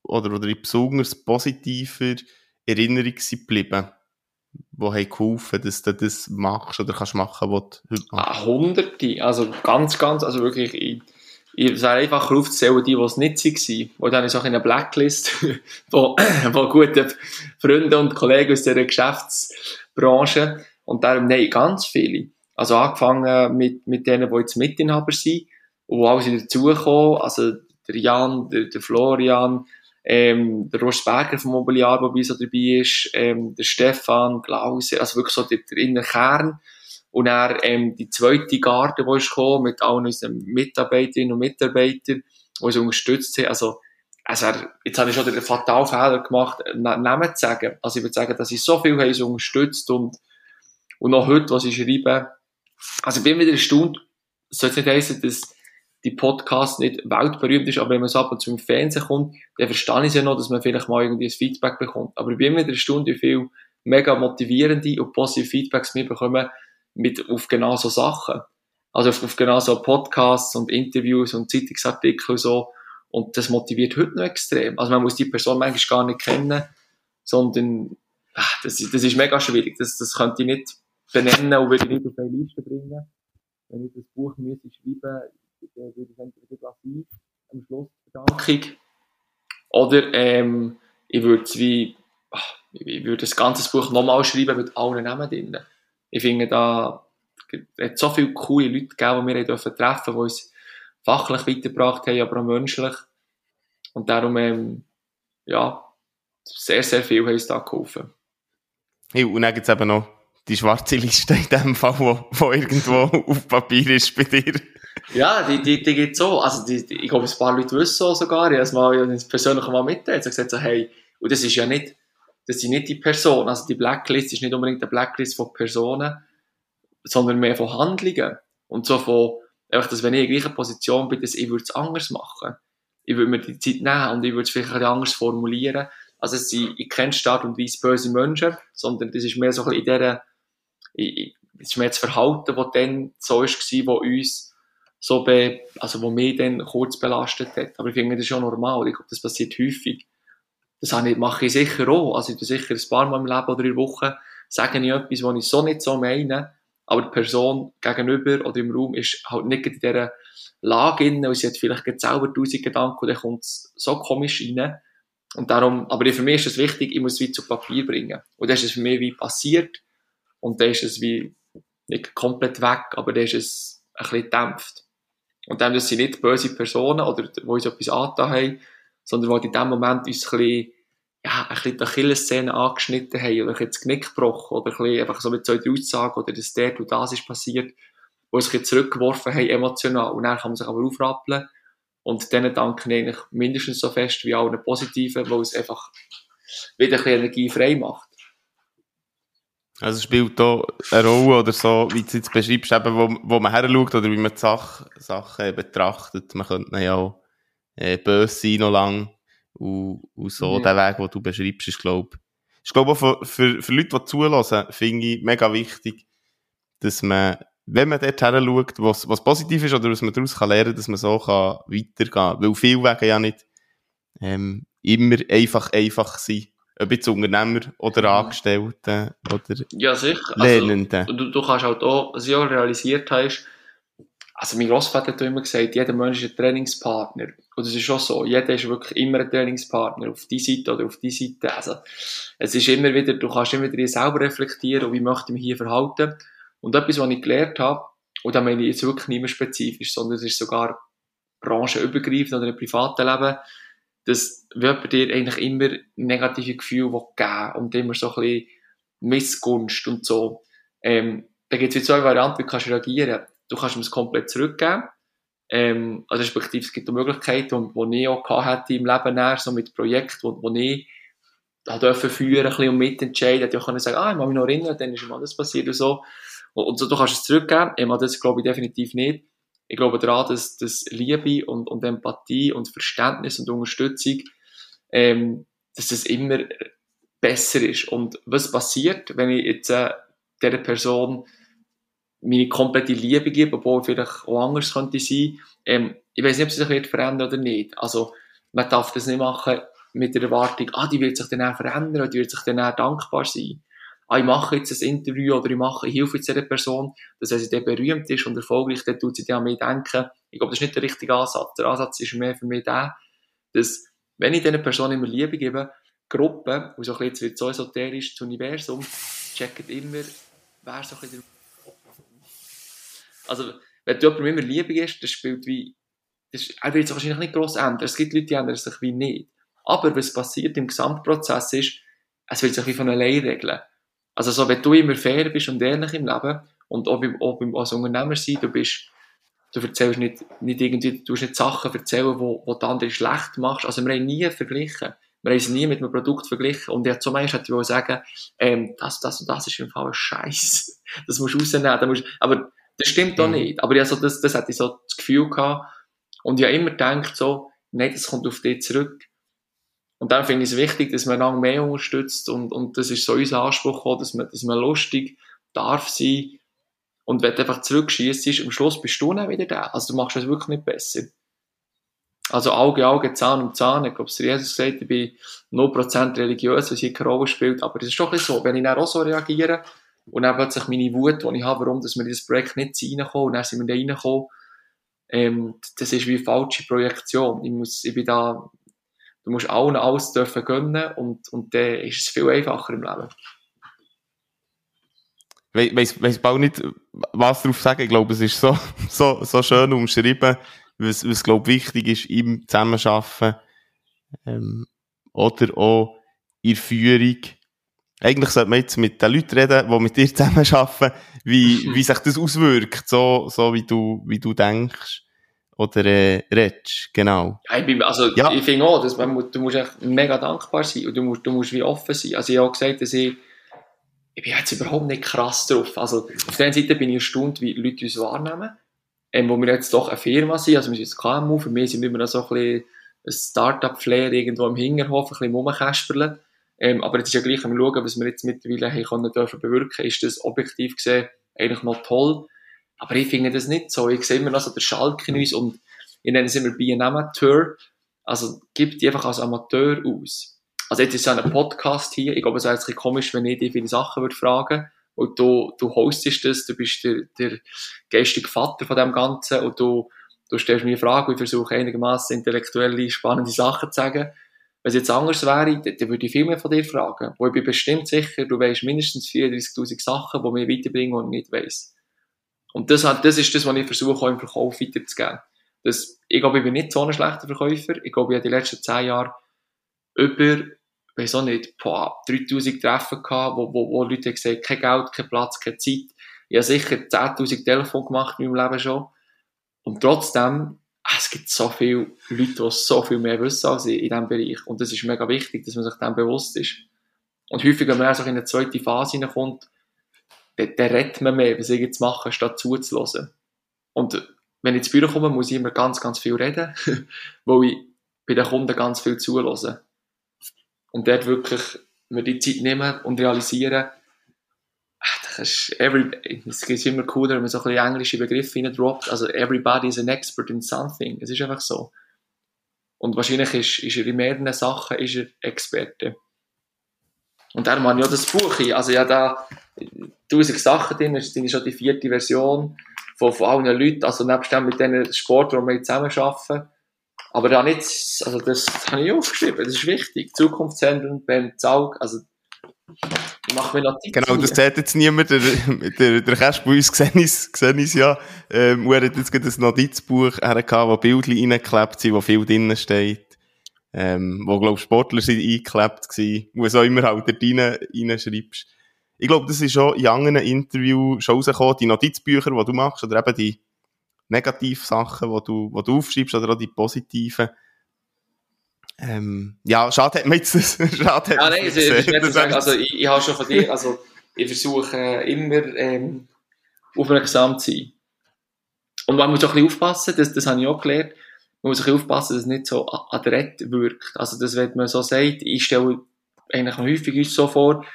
oder, oder in besonders positiver Erinnerung geblieben, die haben geholfen, dass du das machst oder kannst machen, was du heute machst? Ah, hunderte, also ganz, ganz, also wirklich in ich sage einfach aufzählen, die, die es nicht waren. Und dann ist auch in einer Blacklist, wo, wo gute Freunde und Kollegen aus dieser Geschäftsbranche. Und darum, nein, ganz viele. Also angefangen mit, mit denen, die jetzt Mitinhaber sind, und wo alle dazukommen. Also der Jan, der, der Florian, ähm, der Rost Berger vom Mobiliar, der bei uns dabei ist, ähm, der Stefan, Glauser, also wirklich so der, der innere Kern. Und dann ähm, die zweite Garde, die ist gekommen, mit allen unseren Mitarbeiterinnen und Mitarbeitern, die uns unterstützt haben. Also, also jetzt habe ich schon den fatalen Fehler gemacht, Namen zu sagen. Also ich würde sagen, dass ich so viel haben unterstützt und, und noch heute, was ich schreibe. Also ich bin wieder erstaunt, es soll jetzt nicht heißen, dass die Podcast nicht weltberühmt ist, aber wenn man so ab und zu im Fernsehen kommt, dann verstehe ich es ja noch, dass man vielleicht mal irgendwie ein Feedback bekommt. Aber ich bin wieder erstaunt, wie viel mega motivierende und positive Feedbacks wir bekommen, mit, auf genau so Sachen. Also auf, auf genau so Podcasts und Interviews und Zeitungsartikel und so. Und das motiviert heute noch extrem. Also man muss die Person manchmal gar nicht kennen, sondern ach, das, das ist mega schwierig. Das, das könnte ich nicht benennen und würde ich nicht auf eine Liste bringen. Wenn ich das Buch müsste schreiben, würde ich entweder lassen, am Schluss Verdankung. Oder ähm, ich würde es wie, ach, ich würde das ganze Buch nochmal schreiben mit allen Namen drinnen ich finde, da hat so viele coole Leute gegeben, die wir treffen durften, die uns fachlich weitergebracht haben, aber auch menschlich. Und darum, ähm, ja, sehr, sehr viel haben uns da geholfen. Ja, und dann gibt es eben noch die schwarze Liste in dem Fall, wo, wo irgendwo auf Papier ist bei dir. Ja, die, die, die gibt es so. Also, die, die, ich glaube, ein paar Leute wissen so sogar. Ich habe es mal persönlich mal mitteilt. Ich habe gesagt, so, hey, und das ist ja nicht, das sind nicht die Personen. Also die Blacklist ist nicht unbedingt eine Blacklist von Personen, sondern mehr von Handlungen. Und so von, einfach, dass wenn ich in der gleichen Position bin, dass ich würde es anders machen. Ich würde mir die Zeit nehmen und ich würde es vielleicht ein anders formulieren. Also es sind, ich kenne Stadt und Weise böse Menschen, sondern das ist mehr so ein bisschen in dieser, ich, das ist mehr das Verhalten, das dann so war, wo uns so be, also wo mich dann kurz belastet hat. Aber ich finde das ist schon normal. Ich glaube, das passiert häufig das mache ich sicher auch. Also ich sicher ein paar Mal im Leben oder in der Woche, sage ich etwas, was ich so nicht so meine, aber die Person gegenüber oder im Raum ist halt nicht in dieser Lage inne und sie hat vielleicht selber tausend Gedanken und dann kommt es so komisch rein. Und darum, aber für mich ist es wichtig, ich muss es wie zu Papier bringen. Und dann ist es für mich wie passiert und dann ist es wie nicht komplett weg, aber dann ist es ein bisschen dämpft. Und dann, das sind nicht böse Personen oder die uns etwas angetan haben, sondern weil in dem Moment uns ein bisschen, ja, ein bisschen die Achillessehne angeschnitten haben oder ein das Knick gebrochen oder ein bisschen einfach so mit zwei, drei Aussagen oder dass der und das ist passiert, wo sich zurückgeworfen haben emotional und dann kann man sich aber aufrappeln und denen danke ich eigentlich mindestens so fest wie allen Positiven, weil es einfach wieder ein bisschen Energie frei macht. Also spielt da eine Rolle oder so, wie du es beschreibst, eben, wo, wo man her oder wie man die Sachen, Sachen betrachtet. Man könnte ja auch äh, böse sein noch lang. Und, und so, mhm. der Weg, den du beschreibst, ist, glaube ich, glaube auch für, für, für Leute, die zulassen, finde ich mega wichtig, dass man, wenn man dort her schaut, was, was positiv ist oder was man daraus kann lernen, dass man so kann weitergehen kann. Weil viele Wege ja nicht, ähm, immer einfach, einfach sein. Ob jetzt Unternehmer oder. Angestellte oder ja, sicher. Lernende. Also, du, du kannst halt auch, was ich auch realisiert habe, ist, also mein Großvater hat immer gesagt, jeder Mensch ist ein Trainingspartner. Und das ist schon so. Jeder ist wirklich immer ein Trainingspartner. Auf die Seite oder auf die Seite. Also, es ist immer wieder, du kannst immer wieder selber reflektieren, wie möchte ich mich hier verhalten. Und etwas, was ich gelernt habe, und da meine ich jetzt wirklich nicht mehr spezifisch, sondern es ist sogar branchenübergreifend oder im privaten Leben, dass wird dir eigentlich immer negative Gefühle geben und immer so ein bisschen Missgunst und so. Ähm, da gibt es zwei Varianten, wie du kannst reagieren Du kannst ihm es komplett zurückgeben. Ähm, also respektive es gibt auch Möglichkeiten, die ich auch hatte im Leben näher, so mit Projekten, wo, wo ich da dürfen führen, ein und mitentscheiden, ich auch sagen, ah, ich muss mich noch erinnern, dann ist ihm alles passiert und so. Und, und so, du kannst es zurückgeben. Ich meine, das glaube ich definitiv nicht. Ich glaube daran, dass, dass Liebe und, und Empathie und Verständnis und Unterstützung, ähm, dass das immer besser ist. Und was passiert, wenn ich jetzt äh, dieser Person meine komplette Liebe gebe, obwohl vielleicht auch anders könnte sein. Ähm, ich weiß nicht, ob sie sich wird verändern oder nicht. Also, man darf das nicht machen mit der Erwartung, ah, die wird sich dann auch verändern die wird sich dann auch dankbar sein. Ah, ich mache jetzt ein Interview oder ich mache, ich helfe jetzt einer Person, dass sie dann berühmt ist und erfolgreich, dann tut sie dann an mich denken. Ich glaube, das ist nicht der richtige Ansatz. Der Ansatz ist mehr für mich der, dass, wenn ich dieser Person immer Liebe gebe, Gruppen, und so ein bisschen, wird so esoterisch, das Universum, checken immer, wer so ein bisschen also, wenn du jemandem immer Liebe gibst, das spielt wie, das, wird sich wahrscheinlich nicht gross ändern. Es gibt Leute, die ändern sich wie nicht. Aber was passiert im Gesamtprozess ist, es wird sich wie von allein regeln. Also, so, wenn du immer fair bist und ehrlich im Leben und auch, beim, auch beim, als Unternehmer sein, du bist, du erzählst nicht, nicht irgendwie, du nicht Sachen erzählen, wo, wo die andere schlecht machst. Also, wir haben nie verglichen. Wir haben es nie mit einem Produkt verglichen. Und ja, zum Beispiel hätte ich sagen, ähm, das, das und das ist im Fall ein Scheiß. Das musst du rausnehmen. Musst, aber das stimmt doch mhm. nicht. Aber also das, das hatte ich so das Gefühl gehabt. Und ich habe immer gedacht so, nein, das kommt auf dich zurück. Und dann finde ich es wichtig, dass man lange mehr unterstützt und, und das ist so unser Anspruch auch, dass man, dass man lustig darf sein. Und wenn du einfach zurückschießt, am Schluss bist du dann wieder da. Also du machst es wirklich nicht besser. Also Auge, Auge, Zahn um Zahn. Ich glaube, es Jesus gesagt, ich bin 0% religiös, was hier keine Rolle spielt. Aber es ist doch so, wenn ich dann auch so reagiere, und dann plötzlich meine Wut, die ich habe, warum dass wir in das Projekt nicht reinkommen, und dann sind wir da reingekommen, ähm, das ist wie eine falsche Projektion. Ich muss, ich bin da, du musst allen alles dürfen gönnen und, und dann ist es viel einfacher im Leben. Ich weiss auch nicht, was darauf sagen. Ich glaube, es ist so, so, so schön umschrieben, was, was glaube wichtig ist im Zusammenarbeiten, ähm, oder auch in der Führung, eigentlich sollte man jetzt mit den Leuten reden, die mit dir zusammenarbeiten, wie, wie sich das auswirkt, so, so wie du, wie du denkst. Oder, äh, redest, genau. Ja, ich bin, also, ja. ich finde auch, dass man, du musst echt mega dankbar sein und du musst, du musst wie offen sein. Also, ich habe auch gesagt, dass ich, ich bin jetzt überhaupt nicht krass drauf. Also, auf der einen Seite bin ich erstaunt, wie Leute uns wahrnehmen, ähm, wo wir jetzt doch eine Firma sind, also wir sind jetzt KMU, für mich sind wir immer noch so ein bisschen ein Start-up-Flair irgendwo im Hinterhof, ein bisschen rumkäspeln. Ähm, aber es ist ja gleich, wir schauen, was wir jetzt mittlerweile haben können dürfen bewirken, ist das objektiv gesehen eigentlich noch toll. Aber ich finde das nicht so. Ich sehe immer noch so der Schalk in uns und ich nenne es immer Be an Amateur. Also, gib die einfach als Amateur aus. Also, jetzt ist ja ein Podcast hier. Ich glaube, es wäre jetzt ein bisschen komisch, wenn ich dir viele Sachen würde fragen und du, du hostest das, du bist der, der geistige Vater von dem Ganzen und du, du stellst mir Fragen und ich versuche einigermaßen intellektuelle, spannende Sachen zu sagen. Wenn es jetzt anders wäre, dann würde ich viel mehr von dir fragen. Wo ich bin bestimmt sicher, du weißt mindestens 34.000 Sachen, die mir weiterbringen und ich nicht weiss. Und das, das ist das, was ich versuche, auch im Verkauf weiterzugeben. Das, ich glaube, ich bin nicht so ein schlechter Verkäufer. Ich glaube, ich habe die letzten 10 Jahre über, weiß auch nicht, boah, 3000 Treffen gehabt, wo, wo, wo Leute gesagt kein Geld, kein Platz, keine Zeit. Ich habe sicher 10.000 Telefon gemacht in meinem Leben schon. Und trotzdem es gibt so viele Leute, die so viel mehr wissen als ich in diesem Bereich. Und das ist mega wichtig, dass man sich dem bewusst ist. Und häufig, wenn man so in eine zweite Phase hineinkommt, dann, dann redet man mehr, was ich jetzt mache, statt zuzulassen. Und wenn ich ins Büro komme, muss ich immer ganz, ganz viel reden, weil ich bei den Kunden ganz viel zulassen. Und dort wirklich mir die Zeit nehmen und realisieren, das ist every, es ist immer cooler, wenn man so ein bisschen englische Begriffe reindroppt. Also, everybody is an expert in something. Es ist einfach so. Und wahrscheinlich ist, ist er in mehreren Sachen ist er Experte. Und darum habe ich auch das Buch. Also, ja, da tausend Sachen drin. Das ist schon die vierte Version von, von allen Leuten. Also, nebst dem mit den Sportlern, die wir zusammen arbeiten. Aber da nicht, also das habe ich aufgeschrieben. Das ist wichtig. Zukunftszentren, Ben Zaug, also ich mache Notizen. Genau, das sieht jetzt niemand. Der, der, der Kerst bei uns gesehen ist, ist ja. Ähm, er hat jetzt gerade ein Notizbuch hergehabt, wo Bilder reingeklebt sind, wo viel drinnen steht. Ähm, wo, glaube Sportler sind eingeklebt gewesen, wo so immer halt dort rein, reinschreibst. Ich glaube, das ist schon in anderen Interviews schon rausgekommen, die Notizbücher, die du machst, oder eben die Negativsachen, die du, die du aufschreibst, oder auch die positiven. Ähm, ja, schade hat man jetzt das. schade ja, nein, also, ich, ich, sagen, also, ich, ich habe schon von dir, also ich versuche äh, immer ähm, aufmerksam zu sein. Und man muss auch ein bisschen aufpassen, das, das habe ich auch gelernt, man muss ein bisschen aufpassen, dass es nicht so adrett wirkt. Also das, wenn man so sagt, ich stelle eigentlich häufig uns so vor,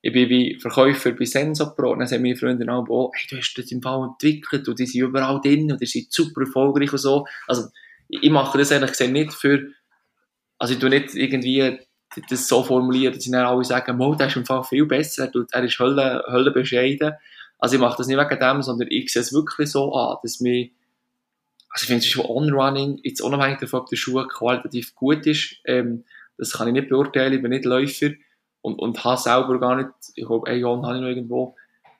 ich bin wie Verkäufer bei Sensopro, dann sagen meine Freunde auch, oh, hey, du hast das im Fall entwickelt und die sind überall drin und die sind super erfolgreich und so. Also ich mache das eigentlich nicht für also ich tue nicht irgendwie das so formulieren, dass sie dann alle sagen, oh, der ist im Fall viel besser, er ist Hölle, Hölle bescheiden. Also ich mache das nicht wegen dem, sondern ich sehe es wirklich so an, dass mir, also ich finde es schon On-Running, jetzt unabhängig davon, ob der Schuh qualitativ gut ist, ähm, das kann ich nicht beurteilen, ich bin nicht Läufer und, und habe selber gar nicht, ich glaube, ein Jahr habe ich noch irgendwo,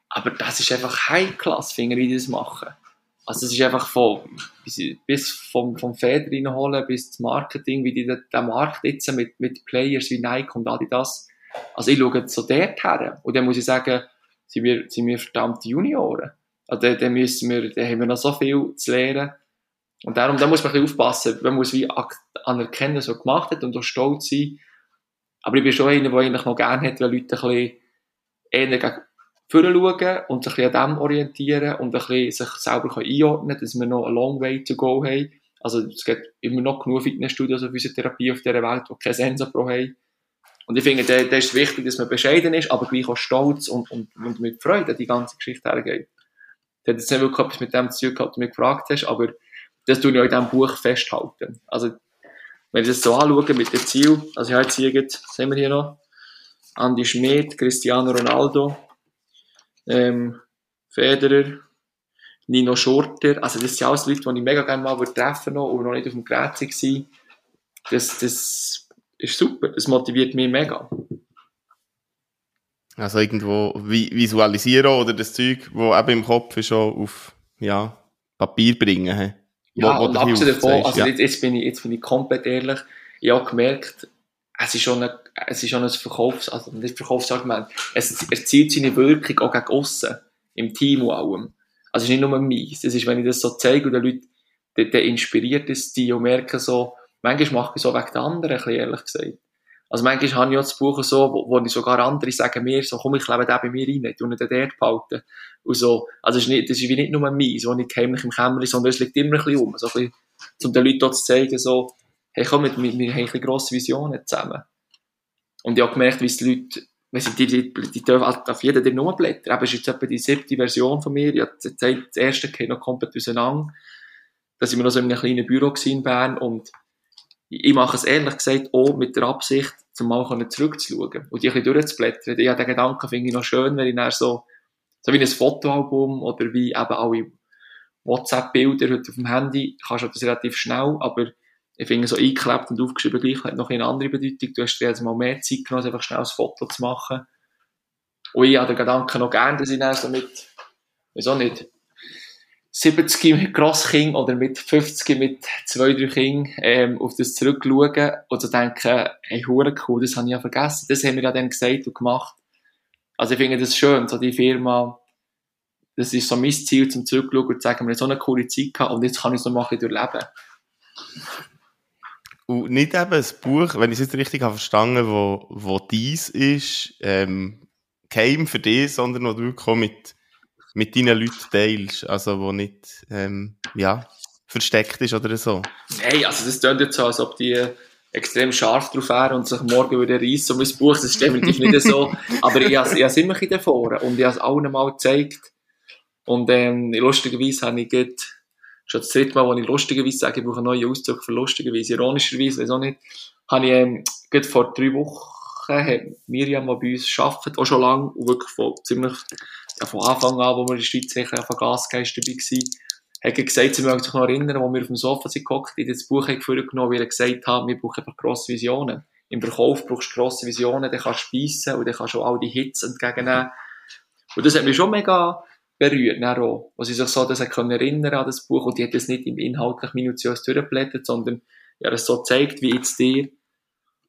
aber das ist einfach High-Class, finde ich, wie die das machen. Also es ist einfach von, bis vom, vom Feder reinholen bis zum Marketing, wie die den Markt jetzt mit, mit Players wie Nike und Adidas. Also ich schaue so dort her. Und dann muss ich sagen, sind wir, sind wir verdammte Junioren. Also dann, müssen wir, dann haben wir noch so viel zu lernen. Und darum, da muss man ein bisschen aufpassen. Man muss wie anerkennen, was er gemacht hat und auch stolz sein. Aber ich bin schon einer, der eigentlich noch gerne hat, wenn Leute ein bisschen eher gegen schauen und sich an dem orientieren und ein bisschen sich selber einordnen können, dass wir noch a long way to go haben. Also es gibt immer noch genug Fitnessstudios und Physiotherapie auf dieser Welt, die kein Sensor Pro haben. Und ich finde, da, ist wichtig, dass man bescheiden ist, aber gleich auch stolz und, und, und mit Freude die ganze Geschichte hergeht. Das hat jetzt nicht wirklich etwas mit dem zu tun gehabt, was du mich gefragt hast, aber das tue ich auch in diesem Buch festhalten. Also, wenn ich das so anschaue mit dem Ziel, also ich habe jetzt hier, sehen wir hier noch, Andi Schmidt, Cristiano Ronaldo, ähm, Federer, Nino Schurter, also das sind alles Leute, die ich mega gerne mal treffen noch und noch nicht auf dem Gerät waren. Das, das ist super, das motiviert mich mega. Also irgendwo visualisieren oder das Zeug, das eben im Kopf ist, schon auf ja, Papier bringen. He? Ja, wo, wo und abgesehen davon, also ja. jetzt, jetzt, bin ich, jetzt bin ich komplett ehrlich, ich habe gemerkt, es ist schon ein, es ist schon ein Verkaufs-, also nicht Verkaufsargument. Es erzielt seine Wirkung auch gegen aussen. Im Team und allem. Also es ist nicht nur meins. Das ist, wenn ich das so zeige und den Leuten, dann, inspiriert es die und merken so, manchmal mache ich so wegen der anderen, ein ehrlich gesagt. Also manchmal habe ich auch das Buch so, wo, wo ich sogar andere sagen mir so, komm, ich lebe da bei mir rein, nicht den dort. Und so. Also es ist nicht, das ist wie nicht nur meins, wo ich heimlich im Kämmerchen, sondern es liegt immer ein bisschen um. So ein bisschen, um den Leuten zu zeigen, so, hey, komm, wir, wir haben eine grosse Visionen zusammen. Und ich habe gemerkt, wie es die Leute, wenn sie die, die, die dürfen auf jeder der Nummerblätter, aber es ist jetzt etwa die siebte Version von mir, ich habe das erste geht noch komplett auseinander. Da sind wir noch so in einem kleinen Büro in Bern und ich mache es ehrlich gesagt auch mit der Absicht, zum mal zurückzuschauen und die ein bisschen durchzublättern. Ich habe den Gedanken, finde ich noch schön, wenn ich dann so, so wie ein Fotoalbum oder wie eben alle WhatsApp-Bilder heute auf dem Handy, kannst du das relativ schnell, aber ich finde, so eingeklebt und aufgeschrieben gleich hat noch eine andere Bedeutung. Du hast dir jetzt mal mehr Zeit genommen, einfach schnell ein Foto zu machen. Und ich habe den Gedanken noch gerne, dass ich dann so mit, wieso nicht, 70 mit Grosskind oder mit 50 mit zwei, drei Kindern ähm, auf das zurückschauen und so denken, hey, hure cool, das habe ich ja vergessen. Das haben wir ja dann gesagt und gemacht. Also ich finde das schön, so die Firma, das ist so mein Ziel, zum zurückschauen und zu sagen, wir haben so eine coole Zeit gehabt und jetzt kann ich es noch mal durchleben. Und nicht eben ein Buch, wenn ich es jetzt richtig habe verstanden wo, wo dies ist, ähm, kein für dich, sondern wo du wirklich mit, mit deinen Leuten teilst. Also, wo nicht, ähm, ja, versteckt ist oder so. Nein, also das klingt jetzt so, als ob die extrem scharf drauf wären und sich morgen wieder reissen um mein Buch. Das ist definitiv nicht so. Aber ich habe es immer ein davor und ich habe es allen mal gezeigt. Und ähm, lustigerweise habe ich gerade, schon das dritte Mal, wo ich lustigerweise sage, ich brauche einen neuen Auszug für lustigerweise, ironischerweise, weiß auch nicht, habe ich ähm, gerade vor drei Wochen hat Miriam, die bei uns arbeitet, auch schon lange und wirklich von ziemlich ja, von Anfang an, wo wir in der Schweiz sicher von Gasgeist dabei waren, hat gesagt, sie mögen sich noch erinnern, wo wir auf dem Sofa sind gehockt, in das Buch genommen, wie er gesagt hat, wir brauchen einfach grosse Visionen. Im Verkauf brauchst du grosse Visionen, dann kannst du speissen und dann kannst du auch all die Hits entgegennehmen. Und das hat mich schon mega berührt, auch, wo sie sich so das können erinnern an das Buch und die hat das nicht im inhaltlich minutiös durchgeblättert, sondern ja, das so zeigt, wie jetzt dir.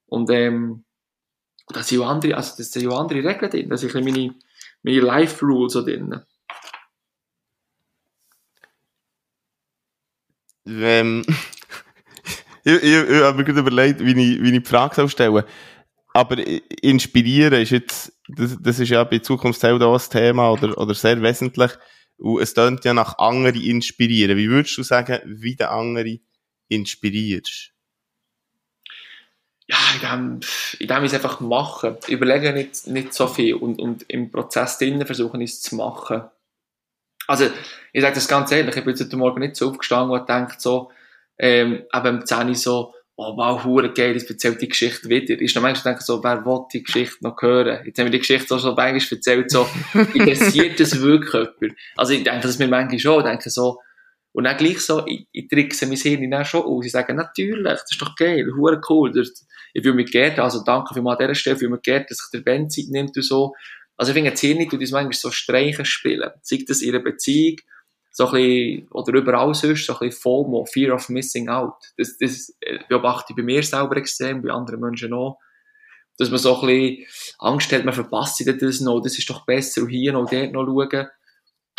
Und ähm, da sind ja andere, also das sind ja andere Regeln drin, da sind meine, meine Life Rules drin. Ähm, ich, ich, ich habe mir gerade überlegt, wie ich, wie ich die Frage stellen Aber inspirieren ist jetzt, das, das ist ja bei Zukunftshelden auch ein Thema oder, oder sehr wesentlich. Und es tönt ja nach anderen inspirieren. Wie würdest du sagen, wie der andere inspirierst? Ja, in dem, in dem es einfach machen. Überlege nicht, nicht so viel und, und im Prozess drinnen versuchen es zu machen. Also, ich sage das ganz ehrlich, ich bin heute Morgen nicht so aufgestanden und denkt so, ähm, eben am 10 so, oh wow, hure geil, jetzt erzählt die Geschichte wieder. Ist dann manchmal denke so, wer will die Geschichte noch hören? Jetzt haben wir die Geschichte so schon manchmal erzählt, so, interessiert das wirklich jemand? Also ich denke das mir manchmal schon, ich denke so, und dann gleich so, ich, ich trickse mein Hirn dann schon aus. Ich sage, natürlich, das ist doch geil, hure cool. Ich fühle mich geehrt, also danke für mal an dieser Stelle, ich fühle mich geehrt, dass sich der Band Zeit nimmt und so. Also ich finde, das Hirn tut uns manchmal so Streichen spielen. Sei das in einer Beziehung, so ein bisschen, oder überall sonst, so ein bisschen FOMO, Fear of Missing Out. Das, das beobachte ich bei mir selber extrem, bei anderen Menschen auch. Dass man so ein bisschen Angst hat, man verpasst das noch, das ist doch besser, und hier noch, dort noch schauen.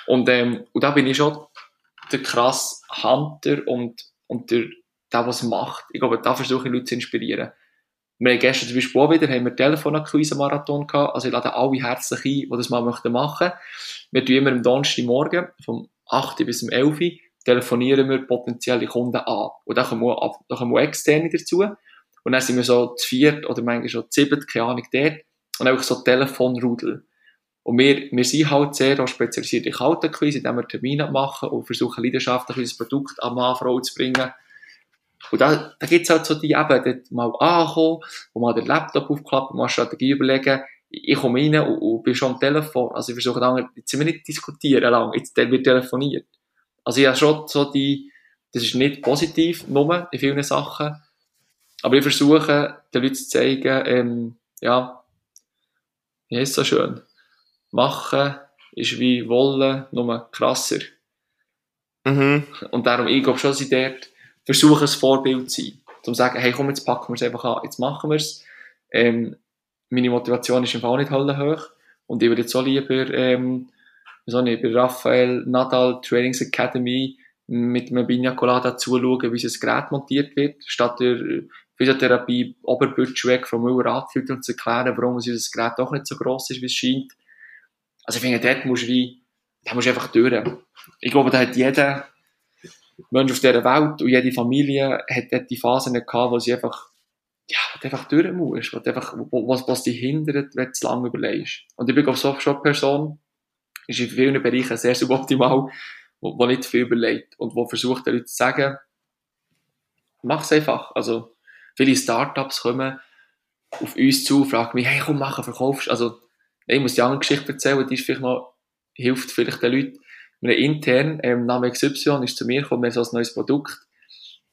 Und, ähm, und da bin ich schon der krasse Hunter und, und der, der, was macht. Ich glaube, da versuche ich Leute zu inspirieren. Wir haben gestern zum Beispiel auch wieder haben wir Telefonakquise-Marathon gehabt. Also ich lade alle herzlich ein, die das mal machen möchten. Wir tun immer am Donnerstagmorgen vom 8 bis um 11 Uhr telefonieren wir potenzielle Kunden an. Und dann kommen wir, dann kommen wir externe dazu. Und dann sind wir so zu viert oder manchmal schon zu sieben, keine Ahnung, dort. Und einfach so Telefonrudel. Und wir, wir sind halt sehr auch spezialisiert in Kaltenquise, indem wir Termine machen und versuchen leidenschaftlich unser Produkt an Mann, zu bringen. Und da, da gibt's halt so die eben, dort mal ankommen, wo mal den Laptop aufklappen, mal Strategie überlegen, ich komme rein und, und bin schon am Telefon. Also ich versuche dann, jetzt sind wir nicht diskutieren lang, jetzt wird telefoniert. Also ich habe schon so die, das ist nicht positiv, nur in vielen Sachen, aber ich versuche, den Leuten zu zeigen, ähm, ja, wie ist so schön? Machen ist wie wollen, nur krasser. Mhm. Und darum, ich glaube schon, dass ich dort versuche, ein Vorbild zu sein. Um zu sagen, hey, komm, jetzt packen wir es einfach an, jetzt machen wir es. Ähm, meine Motivation ist im Fall nicht hoch. Und ich würde jetzt auch lieber, ähm, so nicht, bei Raphael Nadal Trainings Academy mit einem Bina Colada zuschauen, wie das Gerät montiert wird, statt der Physiotherapie Oberbütsch weg vom Müller anzuführen und zu erklären, warum unser Gerät doch nicht so gross ist, wie es scheint. Also ich finde, dort musst du wie, da musst du einfach durch. Ich glaube, da hat jeder Mensch auf dieser Welt und jede Familie hat dort die Phasen gehabt, wo sie einfach, ja, einfach durch muss, wo einfach, was, was dich hindert, wenn du zu lange überlegst. Und ich bin, glaube so schon eine Person, ist in vielen Bereichen sehr suboptimal, wo, wo nicht viel überlegt und wo versucht, den Leuten zu sagen, mach's einfach. Also, viele Startups kommen auf uns zu, fragen mich, hey, komm, mach, verkaufst. Also, ich muss die andere Geschichte erzählen, die ist vielleicht noch, hilft vielleicht den Leuten. Wir intern, ähm, Name XY ist zu mir gekommen, wir haben so ein neues Produkt.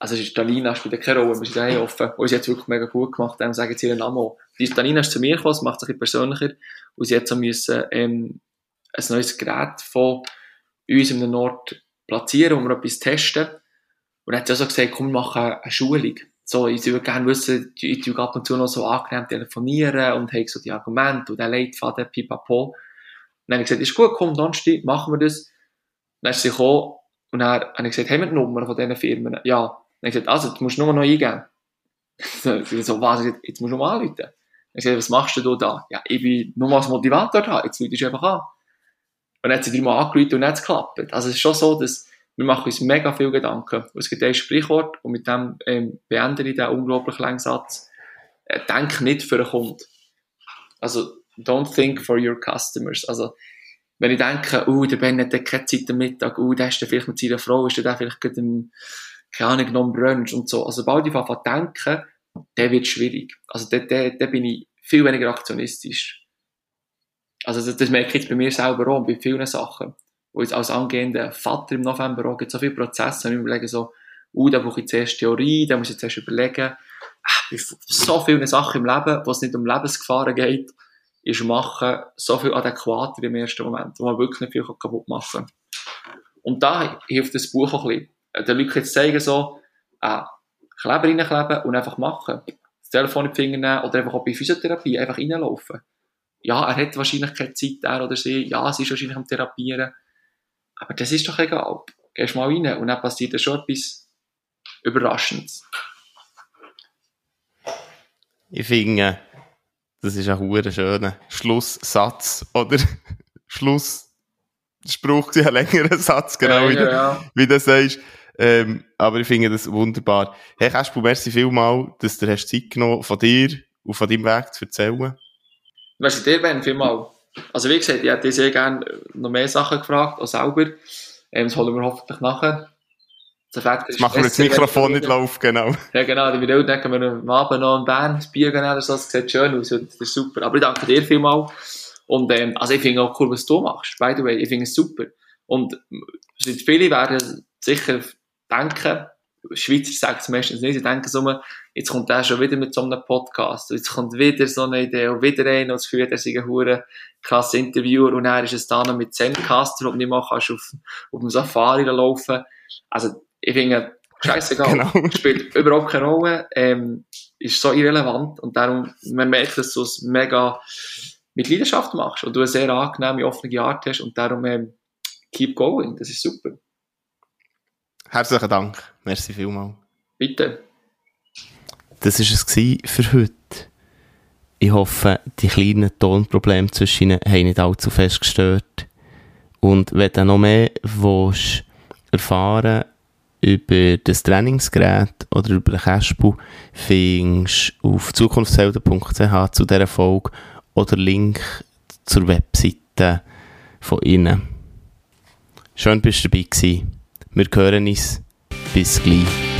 Also, es ist Danina, spielt keine Rolle, wir sind daheim offen. Und sie hat es wirklich mega gut gemacht, ähm, sagen jetzt ihren Namen Die Danina ist zu mir gekommen, das macht es ein bisschen persönlicher. Und sie hat so müssen, ähm, ein neues Gerät von uns im Nord platzieren, wo wir etwas testen. Und dann hat sie also gesagt, komm, wir machen eine Schulung so, ich würde gerne wissen, ich tue ab und zu noch so angenehm telefonieren und habe so die Argumente und den Leitfaden, pipapo. Und dann habe ich gesagt, ist gut, komm, Donnerstag, machen wir das. Dann ist sie gekommen und dann habe ich gesagt, haben wir die Nummer von diesen Firmen? Ja. Dann habe ich gesagt, also, du musst nur noch eingeben. so, was, jetzt musst du mal anrufen. Dann habe ich gesagt, was machst du da? Ja, ich bin nur als Motivator da, jetzt rufst du einfach an. Und dann hat sie dreimal angerufen und dann hat es geklappt. Also es ist schon so, dass wir machen uns mega viel Gedanken. Es gibt ein Sprichwort und mit dem ähm, beende ich diesen unglaublich langen Satz. Äh, denk nicht für einen Kunden. Also, don't think for your customers. Also, wenn ich denke, oh, der Ben hat keine Zeit am Mittag, oh, der ist vielleicht mit seiner Frau, ist der vielleicht gerade im, keine Ahnung, genommen Brunch und so. Also, sobald ich anfange denken, der wird schwierig. Also, da, da, da bin ich viel weniger aktionistisch. Also, das, das merke ich jetzt bei mir selber auch, bei vielen Sachen. Wo jetzt als angehender Vater im November auch gibt so viele Prozesse und ich überlege so, uh, da brauche ich zuerst Theorie, da muss ich zuerst überlegen. Ach, so viele Sachen im Leben, wo es nicht um Lebensgefahren geht, ist machen so viel adäquater im ersten Moment, wo man wirklich nicht viel kaputt machen kann. Und da hilft das Buch auch ein bisschen. Den Leuten jetzt zeigen so, äh, Kleber reinkleben und einfach machen. Das Telefon in die Finger nehmen oder einfach auch bei Physiotherapie einfach reinlaufen. Ja, er hat wahrscheinlich keine Zeit, er oder sie. Ja, sie ist wahrscheinlich am Therapieren. Aber das ist doch egal. Gehst mal rein und dann passiert schon etwas Überraschendes. Ich finde, das ist ein schöner Schlusssatz oder Schlussspruch, ein längerer Satz, genau Ja, wie, ja, du, ja. wie du sagst. Ähm, aber ich finde das wunderbar. Hey Kasper, merci vielmal, dass du hast Zeit genommen von dir und von deinem Weg zu erzählen. Du, dir, Ben, vielmal. Also, wie gesagt, ich hätte dich sehr gerne noch mehr Sachen gefragt, auch selber. Ähm, das holen wir hoffentlich nachher. Fakt Jetzt machen wir das Mikrofon nicht laufen, genau. Ja, genau, die Video denken wir am Abend noch in Bern ein Bier gehen oder so, das sieht schön aus, das ist super. Aber ich danke dir vielmal. Und, ähm, also ich finde auch cool, was du machst, by the way, ich finde es super. Und viele werden sicher denken, Schweizer sagen es meistens nicht, sie denken so, jetzt kommt der schon wieder mit so einem Podcast, jetzt kommt wieder so eine Idee und wieder einer und das Gefühl, er sei ein hure krasser Interviewer und er ist es dann noch mit Zencaster, du nicht mal kannst auf, auf dem Safari laufen. Also, ich finde, scheißegal. Genau. Spielt überhaupt keine Rolle, ähm, ist so irrelevant und darum, man merkt, dass du es mega mit Leidenschaft machst und du eine sehr angenehme, offene Art hast und darum, ähm, keep going, das ist super. Herzlichen Dank. Merci vielmal. Bitte. Das war es für heute. Ich hoffe, die kleinen Tonprobleme zwischen ihnen haben nicht allzu fest gestört. Und wenn du noch mehr willst, erfahren über das Trainingsgerät oder über den Cashbu, findest du auf zukunftshelden.ch zu dieser Folge oder Link zur Webseite von ihnen. Schön, bist du dabei gewesen. Wir hören uns. Bis gleich.